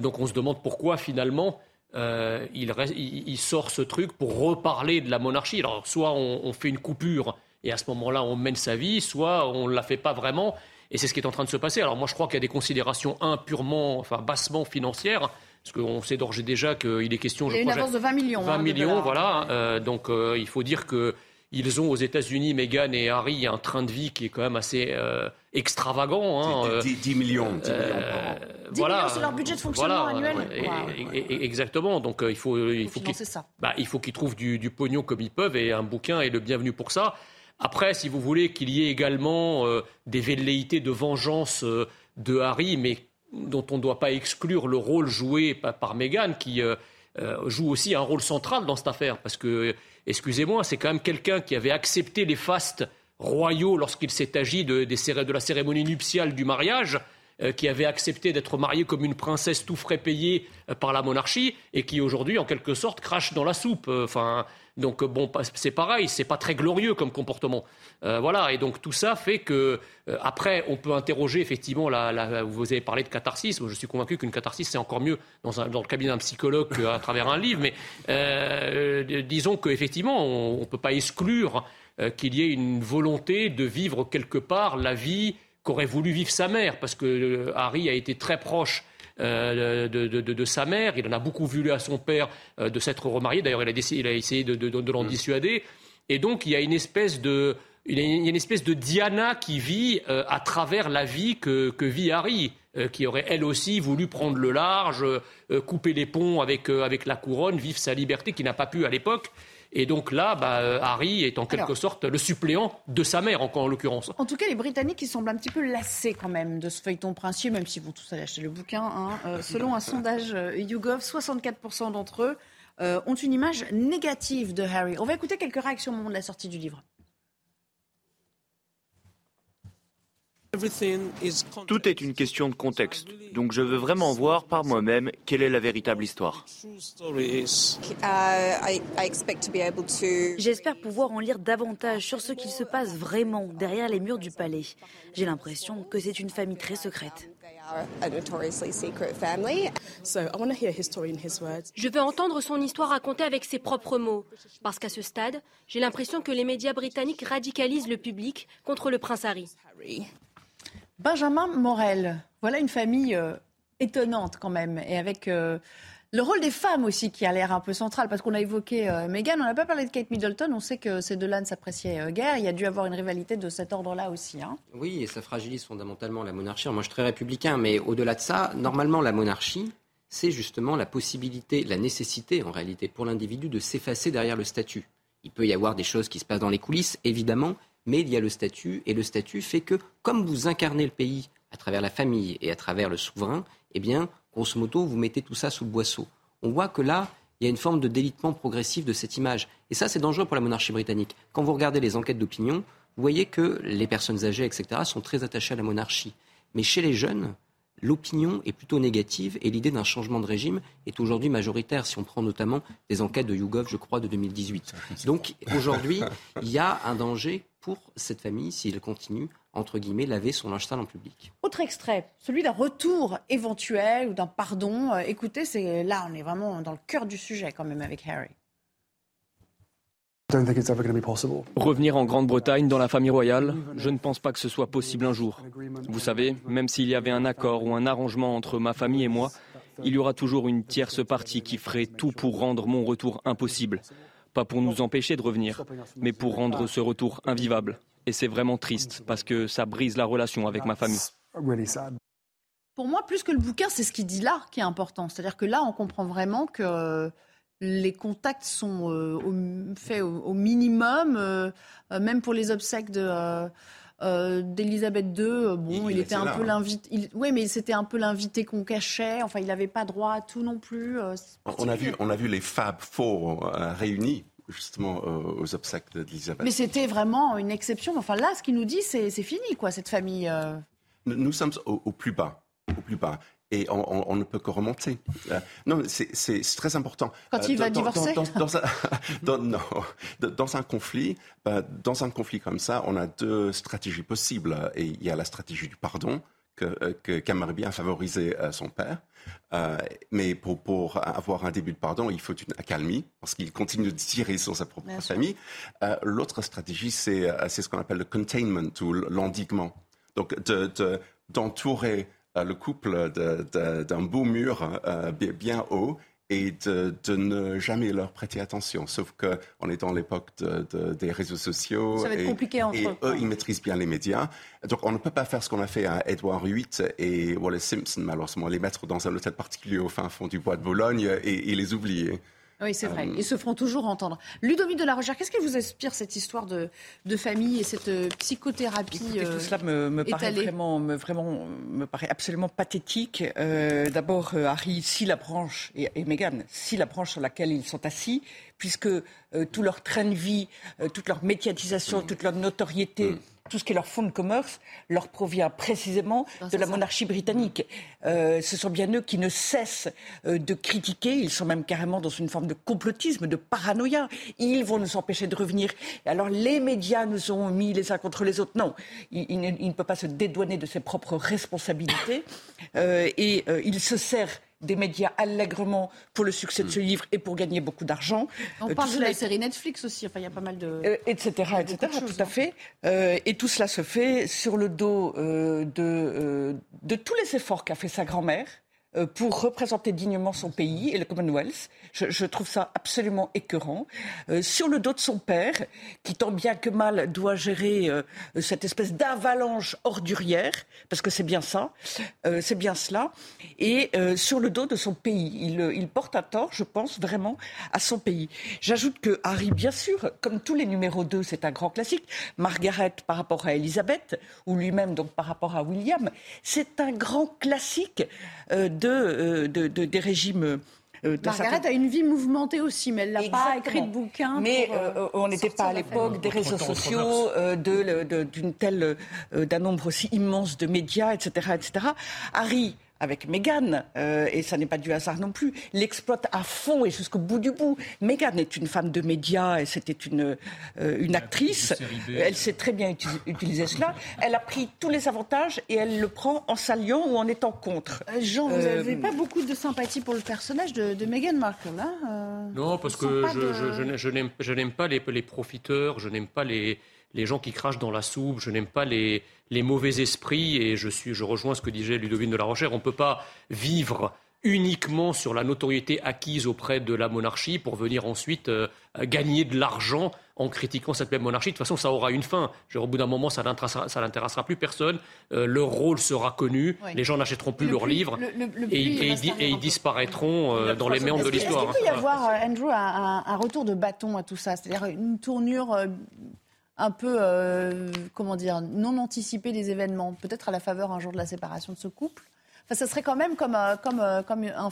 Speaker 9: donc on se demande pourquoi finalement il, sort ce truc pour reparler de la monarchie. Alors, soit on, fait une coupure et à ce moment-là, on mène sa vie, soit on ne la fait pas vraiment. Et c'est ce qui est en train de se passer. Alors, moi, je crois qu'il y a des considérations, un, purement, enfin, bassement financières. Parce qu'on sait d'ores et déjà qu'il est question.
Speaker 1: Il y a une avance de 20 millions.
Speaker 9: 20 hein, millions, voilà. donc, il faut dire que ils ont aux États-Unis, Meghan et Harry, un train de vie qui est quand même assez euh, extravagant.
Speaker 27: Hein, 10, euh, millions. 10
Speaker 1: euh, millions voilà, c'est leur budget de fonctionnement annuel.
Speaker 9: exactement. Donc il faut, il faut, qu'ils bah, qu trouvent du, du, pognon comme ils peuvent et un bouquin est le bienvenu pour ça. Après, si vous voulez qu'il y ait également des velléités de vengeance de Harry, mais dont on ne doit pas exclure le rôle joué par, par Meghan, qui joue aussi un rôle central dans cette affaire, parce que excusez-moi, c'est quand même quelqu'un qui avait accepté les fastes royaux lorsqu'il s'est agi de, la cérémonie nuptiale du mariage, euh, qui avait accepté d'être marié comme une princesse tout frais payée euh, par la monarchie, et qui aujourd'hui, en quelque sorte, crache dans la soupe. Euh, enfin, donc bon, c'est pareil, c'est pas très glorieux comme comportement. voilà, et donc tout ça fait que après, on peut interroger effectivement. La, vous avez parlé de catharsis. je suis convaincu qu'une catharsis c'est encore mieux dans, le cabinet d'un psychologue qu'à travers un livre. Mais disons qu'effectivement, on ne peut pas exclure qu'il y ait une volonté de vivre quelque part la vie qu'aurait voulu vivre sa mère, parce que Harry a été très proche euh, de, sa mère. Il en a beaucoup voulu à son père euh, de s'être remarié. D'ailleurs, il, il, a essayé de, l'en mm. dissuader. Et donc, il y a une espèce de, il y a une espèce de Diana qui vit euh, à travers la vie que, vit Harry, qui aurait elle aussi voulu prendre le large, couper les ponts avec, avec la couronne, vivre sa liberté, qui n'a pas pu à l'époque. Et donc là, bah, euh, Harry est en quelque sorte le suppléant de sa mère, en, en l'occurrence.
Speaker 1: En tout cas, les Britanniques, ils semblent un petit peu lassés quand même de ce feuilleton princier, même si vous tous allez acheter le bouquin. Hein. Euh, selon un sondage euh, YouGov, 64% d'entre eux ont une image négative de Harry. On va écouter quelques réactions au moment de la sortie du livre.
Speaker 28: Tout est une question de contexte, donc je veux vraiment voir par moi-même quelle est la véritable histoire.
Speaker 16: J'espère pouvoir en lire davantage sur ce qu'il se passe vraiment derrière les murs du palais. J'ai l'impression que c'est une famille très secrète.
Speaker 29: Je veux entendre son histoire racontée avec ses propres mots, parce qu'à ce stade, j'ai l'impression que les médias britanniques radicalisent le public contre le prince Harry.
Speaker 1: Benjamin Morel, voilà une famille euh, étonnante quand même, et avec euh, le rôle des femmes aussi qui a l'air un peu central, parce qu'on a évoqué euh, Meghan, on n'a pas parlé de Kate Middleton, on sait que ces deux-là ne s'appréciaient guère, il y a dû avoir une rivalité de cet ordre-là aussi. Hein.
Speaker 7: Oui, et ça fragilise fondamentalement la monarchie. Moi, je suis très républicain, mais au-delà de ça, normalement, la monarchie, c'est justement la possibilité, la nécessité en réalité pour l'individu de s'effacer derrière le statut. Il peut y avoir des choses qui se passent dans les coulisses, évidemment, mais il y a le statut, et le statut fait que, comme vous incarnez le pays à travers la famille et à travers le souverain, eh bien, grosso modo, vous mettez tout ça sous le boisseau. On voit que là, il y a une forme de délitement progressif de cette image. Et ça, c'est dangereux pour la monarchie britannique. Quand vous regardez les enquêtes d'opinion, vous voyez que les personnes âgées, etc., sont très attachées à la monarchie. Mais chez les jeunes, l'opinion est plutôt négative et l'idée d'un changement de régime est aujourd'hui majoritaire, si on prend notamment des enquêtes de YouGov, je crois, de 2018. Donc aujourd'hui, il y a un danger pour cette famille s'il continue, entre guillemets, laver son linge sale en public.
Speaker 1: Autre extrait, celui d'un retour éventuel ou d'un pardon. Euh, écoutez, c'est là, on est vraiment dans le cœur du sujet quand même avec Harry.
Speaker 5: Revenir en Grande-Bretagne dans la famille royale, je ne pense pas que ce soit possible un jour. Vous savez, même s'il y avait un accord ou un arrangement entre ma famille et moi, il y aura toujours une tierce partie qui ferait tout pour rendre mon retour impossible. Pas pour nous empêcher de revenir, mais pour rendre ce retour invivable. Et c'est vraiment triste parce que ça brise la relation avec ma famille.
Speaker 1: Pour moi, plus que le bouquin, c'est ce qu'il dit là qui est important. C'est-à-dire que là, on comprend vraiment que les contacts sont euh, faits au, minimum, euh, euh, même pour les obsèques de. d'Elisabeth II, bon, il, était un peu hein. l'invité. Oui, mais c'était un peu l'invité qu'on cachait. Enfin, il n'avait pas droit à tout non plus.
Speaker 27: on a vu, on a vu les Fab Four réunis justement aux obsèques d'Elisabeth.
Speaker 1: Mais c'était vraiment une exception. Enfin, là, ce qu'il nous dit, c'est fini, quoi, cette famille.
Speaker 27: Nous, sommes au, plus bas, au plus bas et on, ne peut que remonter. Euh, non, c'est très important.
Speaker 1: Quand il va divorcer
Speaker 27: dans, un, Non, dans un conflit, bah, dans un conflit comme ça, on a deux stratégies possibles. Et il y a la stratégie du pardon, qu'aimerait bien favoriser son père. mais pour, pour, avoir un début de pardon, il faut une accalmie, parce qu'il continue de tirer sur sa propre famille. L'autre stratégie, c'est ce qu'on appelle le containment ou l'endiguement. Donc, d'entourer de, le couple d'un beau mur bien haut et de, ne jamais leur prêter attention. Sauf qu'on est dans l'époque des réseaux sociaux.
Speaker 1: Ça va être
Speaker 27: et,
Speaker 1: compliqué entre
Speaker 27: et eux. ils maîtrisent bien les médias. Donc on ne peut pas faire ce qu'on a fait à Edward VIII et Wallace Simpson, malheureusement, les mettre dans un hôtel particulier au fin fond du bois de Boulogne et, et les oublier.
Speaker 1: Oui, c'est vrai.
Speaker 27: Euh,
Speaker 1: Ils se feront toujours entendre. Ludovic de la Rochère, qu'est-ce qui vous inspire cette histoire de, de famille et cette euh, psychothérapie
Speaker 11: Écoutez, Tout cela me, me paraît vraiment, me, vraiment, me paraît absolument pathétique. Euh, D'abord, euh, Harry, si la branche, et, et Meghan, si la branche sur laquelle ils sont assis, puisque euh, tout leur train de vie, euh, toute leur médiatisation, toute leur notoriété,
Speaker 27: Mm.
Speaker 11: Tout ce qui est leur fonds de commerce leur provient précisément de la monarchie britannique. Euh, ce sont bien eux qui ne cessent euh, de critiquer, ils sont même carrément dans une forme de complotisme, de paranoïa. Ils vont nous empêcher de revenir. Alors les médias nous ont mis les uns contre les autres. Non, il, il ne, il ne peut pas se dédouaner de ses propres responsabilités Euh, et euh, il se sert des médias allègrement pour le succès de ce livre et pour gagner beaucoup d'argent.
Speaker 1: On
Speaker 11: Euh,
Speaker 1: parle de la
Speaker 11: est-
Speaker 1: série Netflix aussi. Enfin, il y a pas mal de.
Speaker 11: euh, etc., etc.,
Speaker 1: beaucoup de
Speaker 11: tout à fait. Euh, et tout cela se fait sur le dos euh, de, euh, de tous les efforts qu'a fait sa grand-mère euh, pour représenter dignement son pays et le Commonwealth. Je, trouve ça absolument écœurant. Euh, sur le dos de son père, qui tant bien que mal doit gérer euh, cette espèce d'avalanche ordurière, parce que c'est bien ça, euh, c'est bien cela, et euh, sur le dos de son pays. Il, euh, porte un tort, je pense, vraiment à son pays. J'ajoute que Harry, bien sûr, comme tous les numéros 2, c'est un grand classique. Margaret par rapport à Elisabeth, ou lui-même donc par rapport à William, c'est un grand classique euh, de, euh, de- de- des régimes. euh,
Speaker 1: Margaret a une vie mouvementée aussi, mais elle n'a pas écrit de bouquin.
Speaker 11: Mais
Speaker 1: pour, euh,
Speaker 11: euh, on n'était pas à l'époque des réseaux sociaux, euh, de, de- d'une telle, euh, d'un nombre aussi immense de médias, etc., etc. Harry. Avec Meghan, euh, et ça n'est pas du hasard non plus, l'exploite à fond et jusqu'au bout du bout. Meghan est une femme de médias et c'était une, euh, une actrice. Elle sait très bien uti- utiliser cela. Elle a pris tous les avantages et elle le prend en s'alliant ou en étant contre.
Speaker 1: Euh, Jean, vous
Speaker 11: Euh,
Speaker 1: n'avez pas beaucoup de sympathie pour le personnage de, de Meghan Markle, hein euh,
Speaker 9: Non, parce que je,
Speaker 1: de-
Speaker 9: je- je n'ai- je n'aime je n'aime pas les, les profiteurs, je n'aime pas les, les gens qui crachent dans la soupe, je n'aime pas les, les mauvais esprits, et je, suis, je rejoins ce que disait Ludovine de la Rochère, on ne peut pas vivre uniquement sur la notoriété acquise auprès de la monarchie pour venir ensuite euh, gagner de l'argent en critiquant cette même monarchie. De toute façon, ça aura une fin. Au bout d'un moment, ça n'intéressera plus personne. Euh, leur rôle sera connu.
Speaker 1: Oui.
Speaker 9: Les gens n'achèteront plus
Speaker 1: Le
Speaker 9: leurs
Speaker 1: plus-
Speaker 9: livres.
Speaker 1: le- le- le
Speaker 9: et, ils disparaîtront euh, dans les méandres de
Speaker 1: Est-ce qu'il
Speaker 9: l'histoire.
Speaker 1: peut y avoir, Andrew, un, un- retour de bâton à tout ça? C'est-à-dire une tournure un peu, euh, comment dire, non anticipée des événements, peut-être à la faveur un jour de la séparation de ce couple. Enfin, ça serait quand même comme, euh, comme, euh, comme un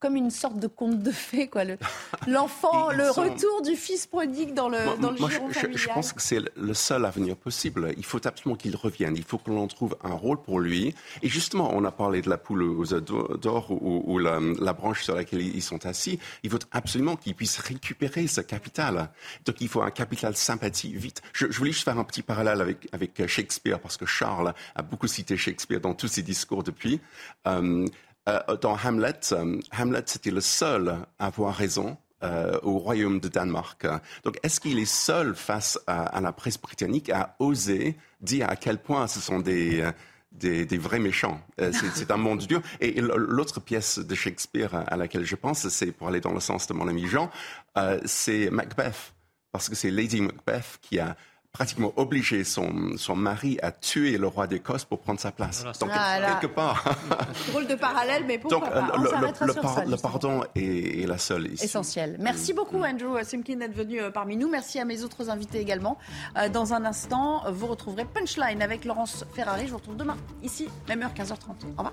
Speaker 1: comme une sorte de conte de fées, quoi. Le- L'enfant, le
Speaker 27: sont-
Speaker 1: retour du fils prodigue dans le,
Speaker 27: Moi,
Speaker 1: dans le
Speaker 27: moi,
Speaker 1: giron
Speaker 27: je,
Speaker 1: familial.
Speaker 27: je pense que c'est le seul avenir possible. Il faut absolument qu'il revienne. Il faut que l'on trouve un rôle pour lui. Et justement, on a parlé de la poule aux œufs d'or ou, ou la, la branche sur laquelle ils sont assis. Il faut absolument qu'il puisse récupérer ce capital. Donc, il faut un capital sympathie vite. Je, je voulais juste faire un petit parallèle avec, avec Shakespeare parce que Charles a beaucoup cité Shakespeare dans tous ses discours depuis. Euh, euh, dans Hamlet, euh, Hamlet, c'était le seul à avoir raison euh, au royaume de Danemark. Donc, est-ce qu'il est seul face à, à la presse britannique à oser dire à quel point ce sont des, des, des vrais méchants? Euh, C'est un monde dur. Et l'autre pièce de Shakespeare à laquelle je pense, c'est pour aller dans le sens de mon ami Jean, euh, c'est Macbeth. Parce que c'est Lady Macbeth qui a pratiquement obligé son, son mari à tuer le roi d'Écosse pour prendre sa place. Donc,
Speaker 1: Ah, là.
Speaker 27: quelque part.
Speaker 1: Drôle de parallèle, mais pourquoi
Speaker 27: Donc,
Speaker 1: pas
Speaker 27: euh,
Speaker 1: On
Speaker 27: le,
Speaker 1: s'arrêtera
Speaker 27: le
Speaker 1: sur
Speaker 27: par-
Speaker 1: ça,
Speaker 27: le
Speaker 1: justement.
Speaker 27: pardon est, est la seule issue.
Speaker 1: Essentiel. Merci beaucoup Andrew Simkin d'être venu euh, parmi nous. Merci à mes autres invités également. Euh, Dans un instant, vous retrouverez Punchline avec Laurence Ferrari. Je vous retrouve demain, ici, même heure, 15h30. Au revoir.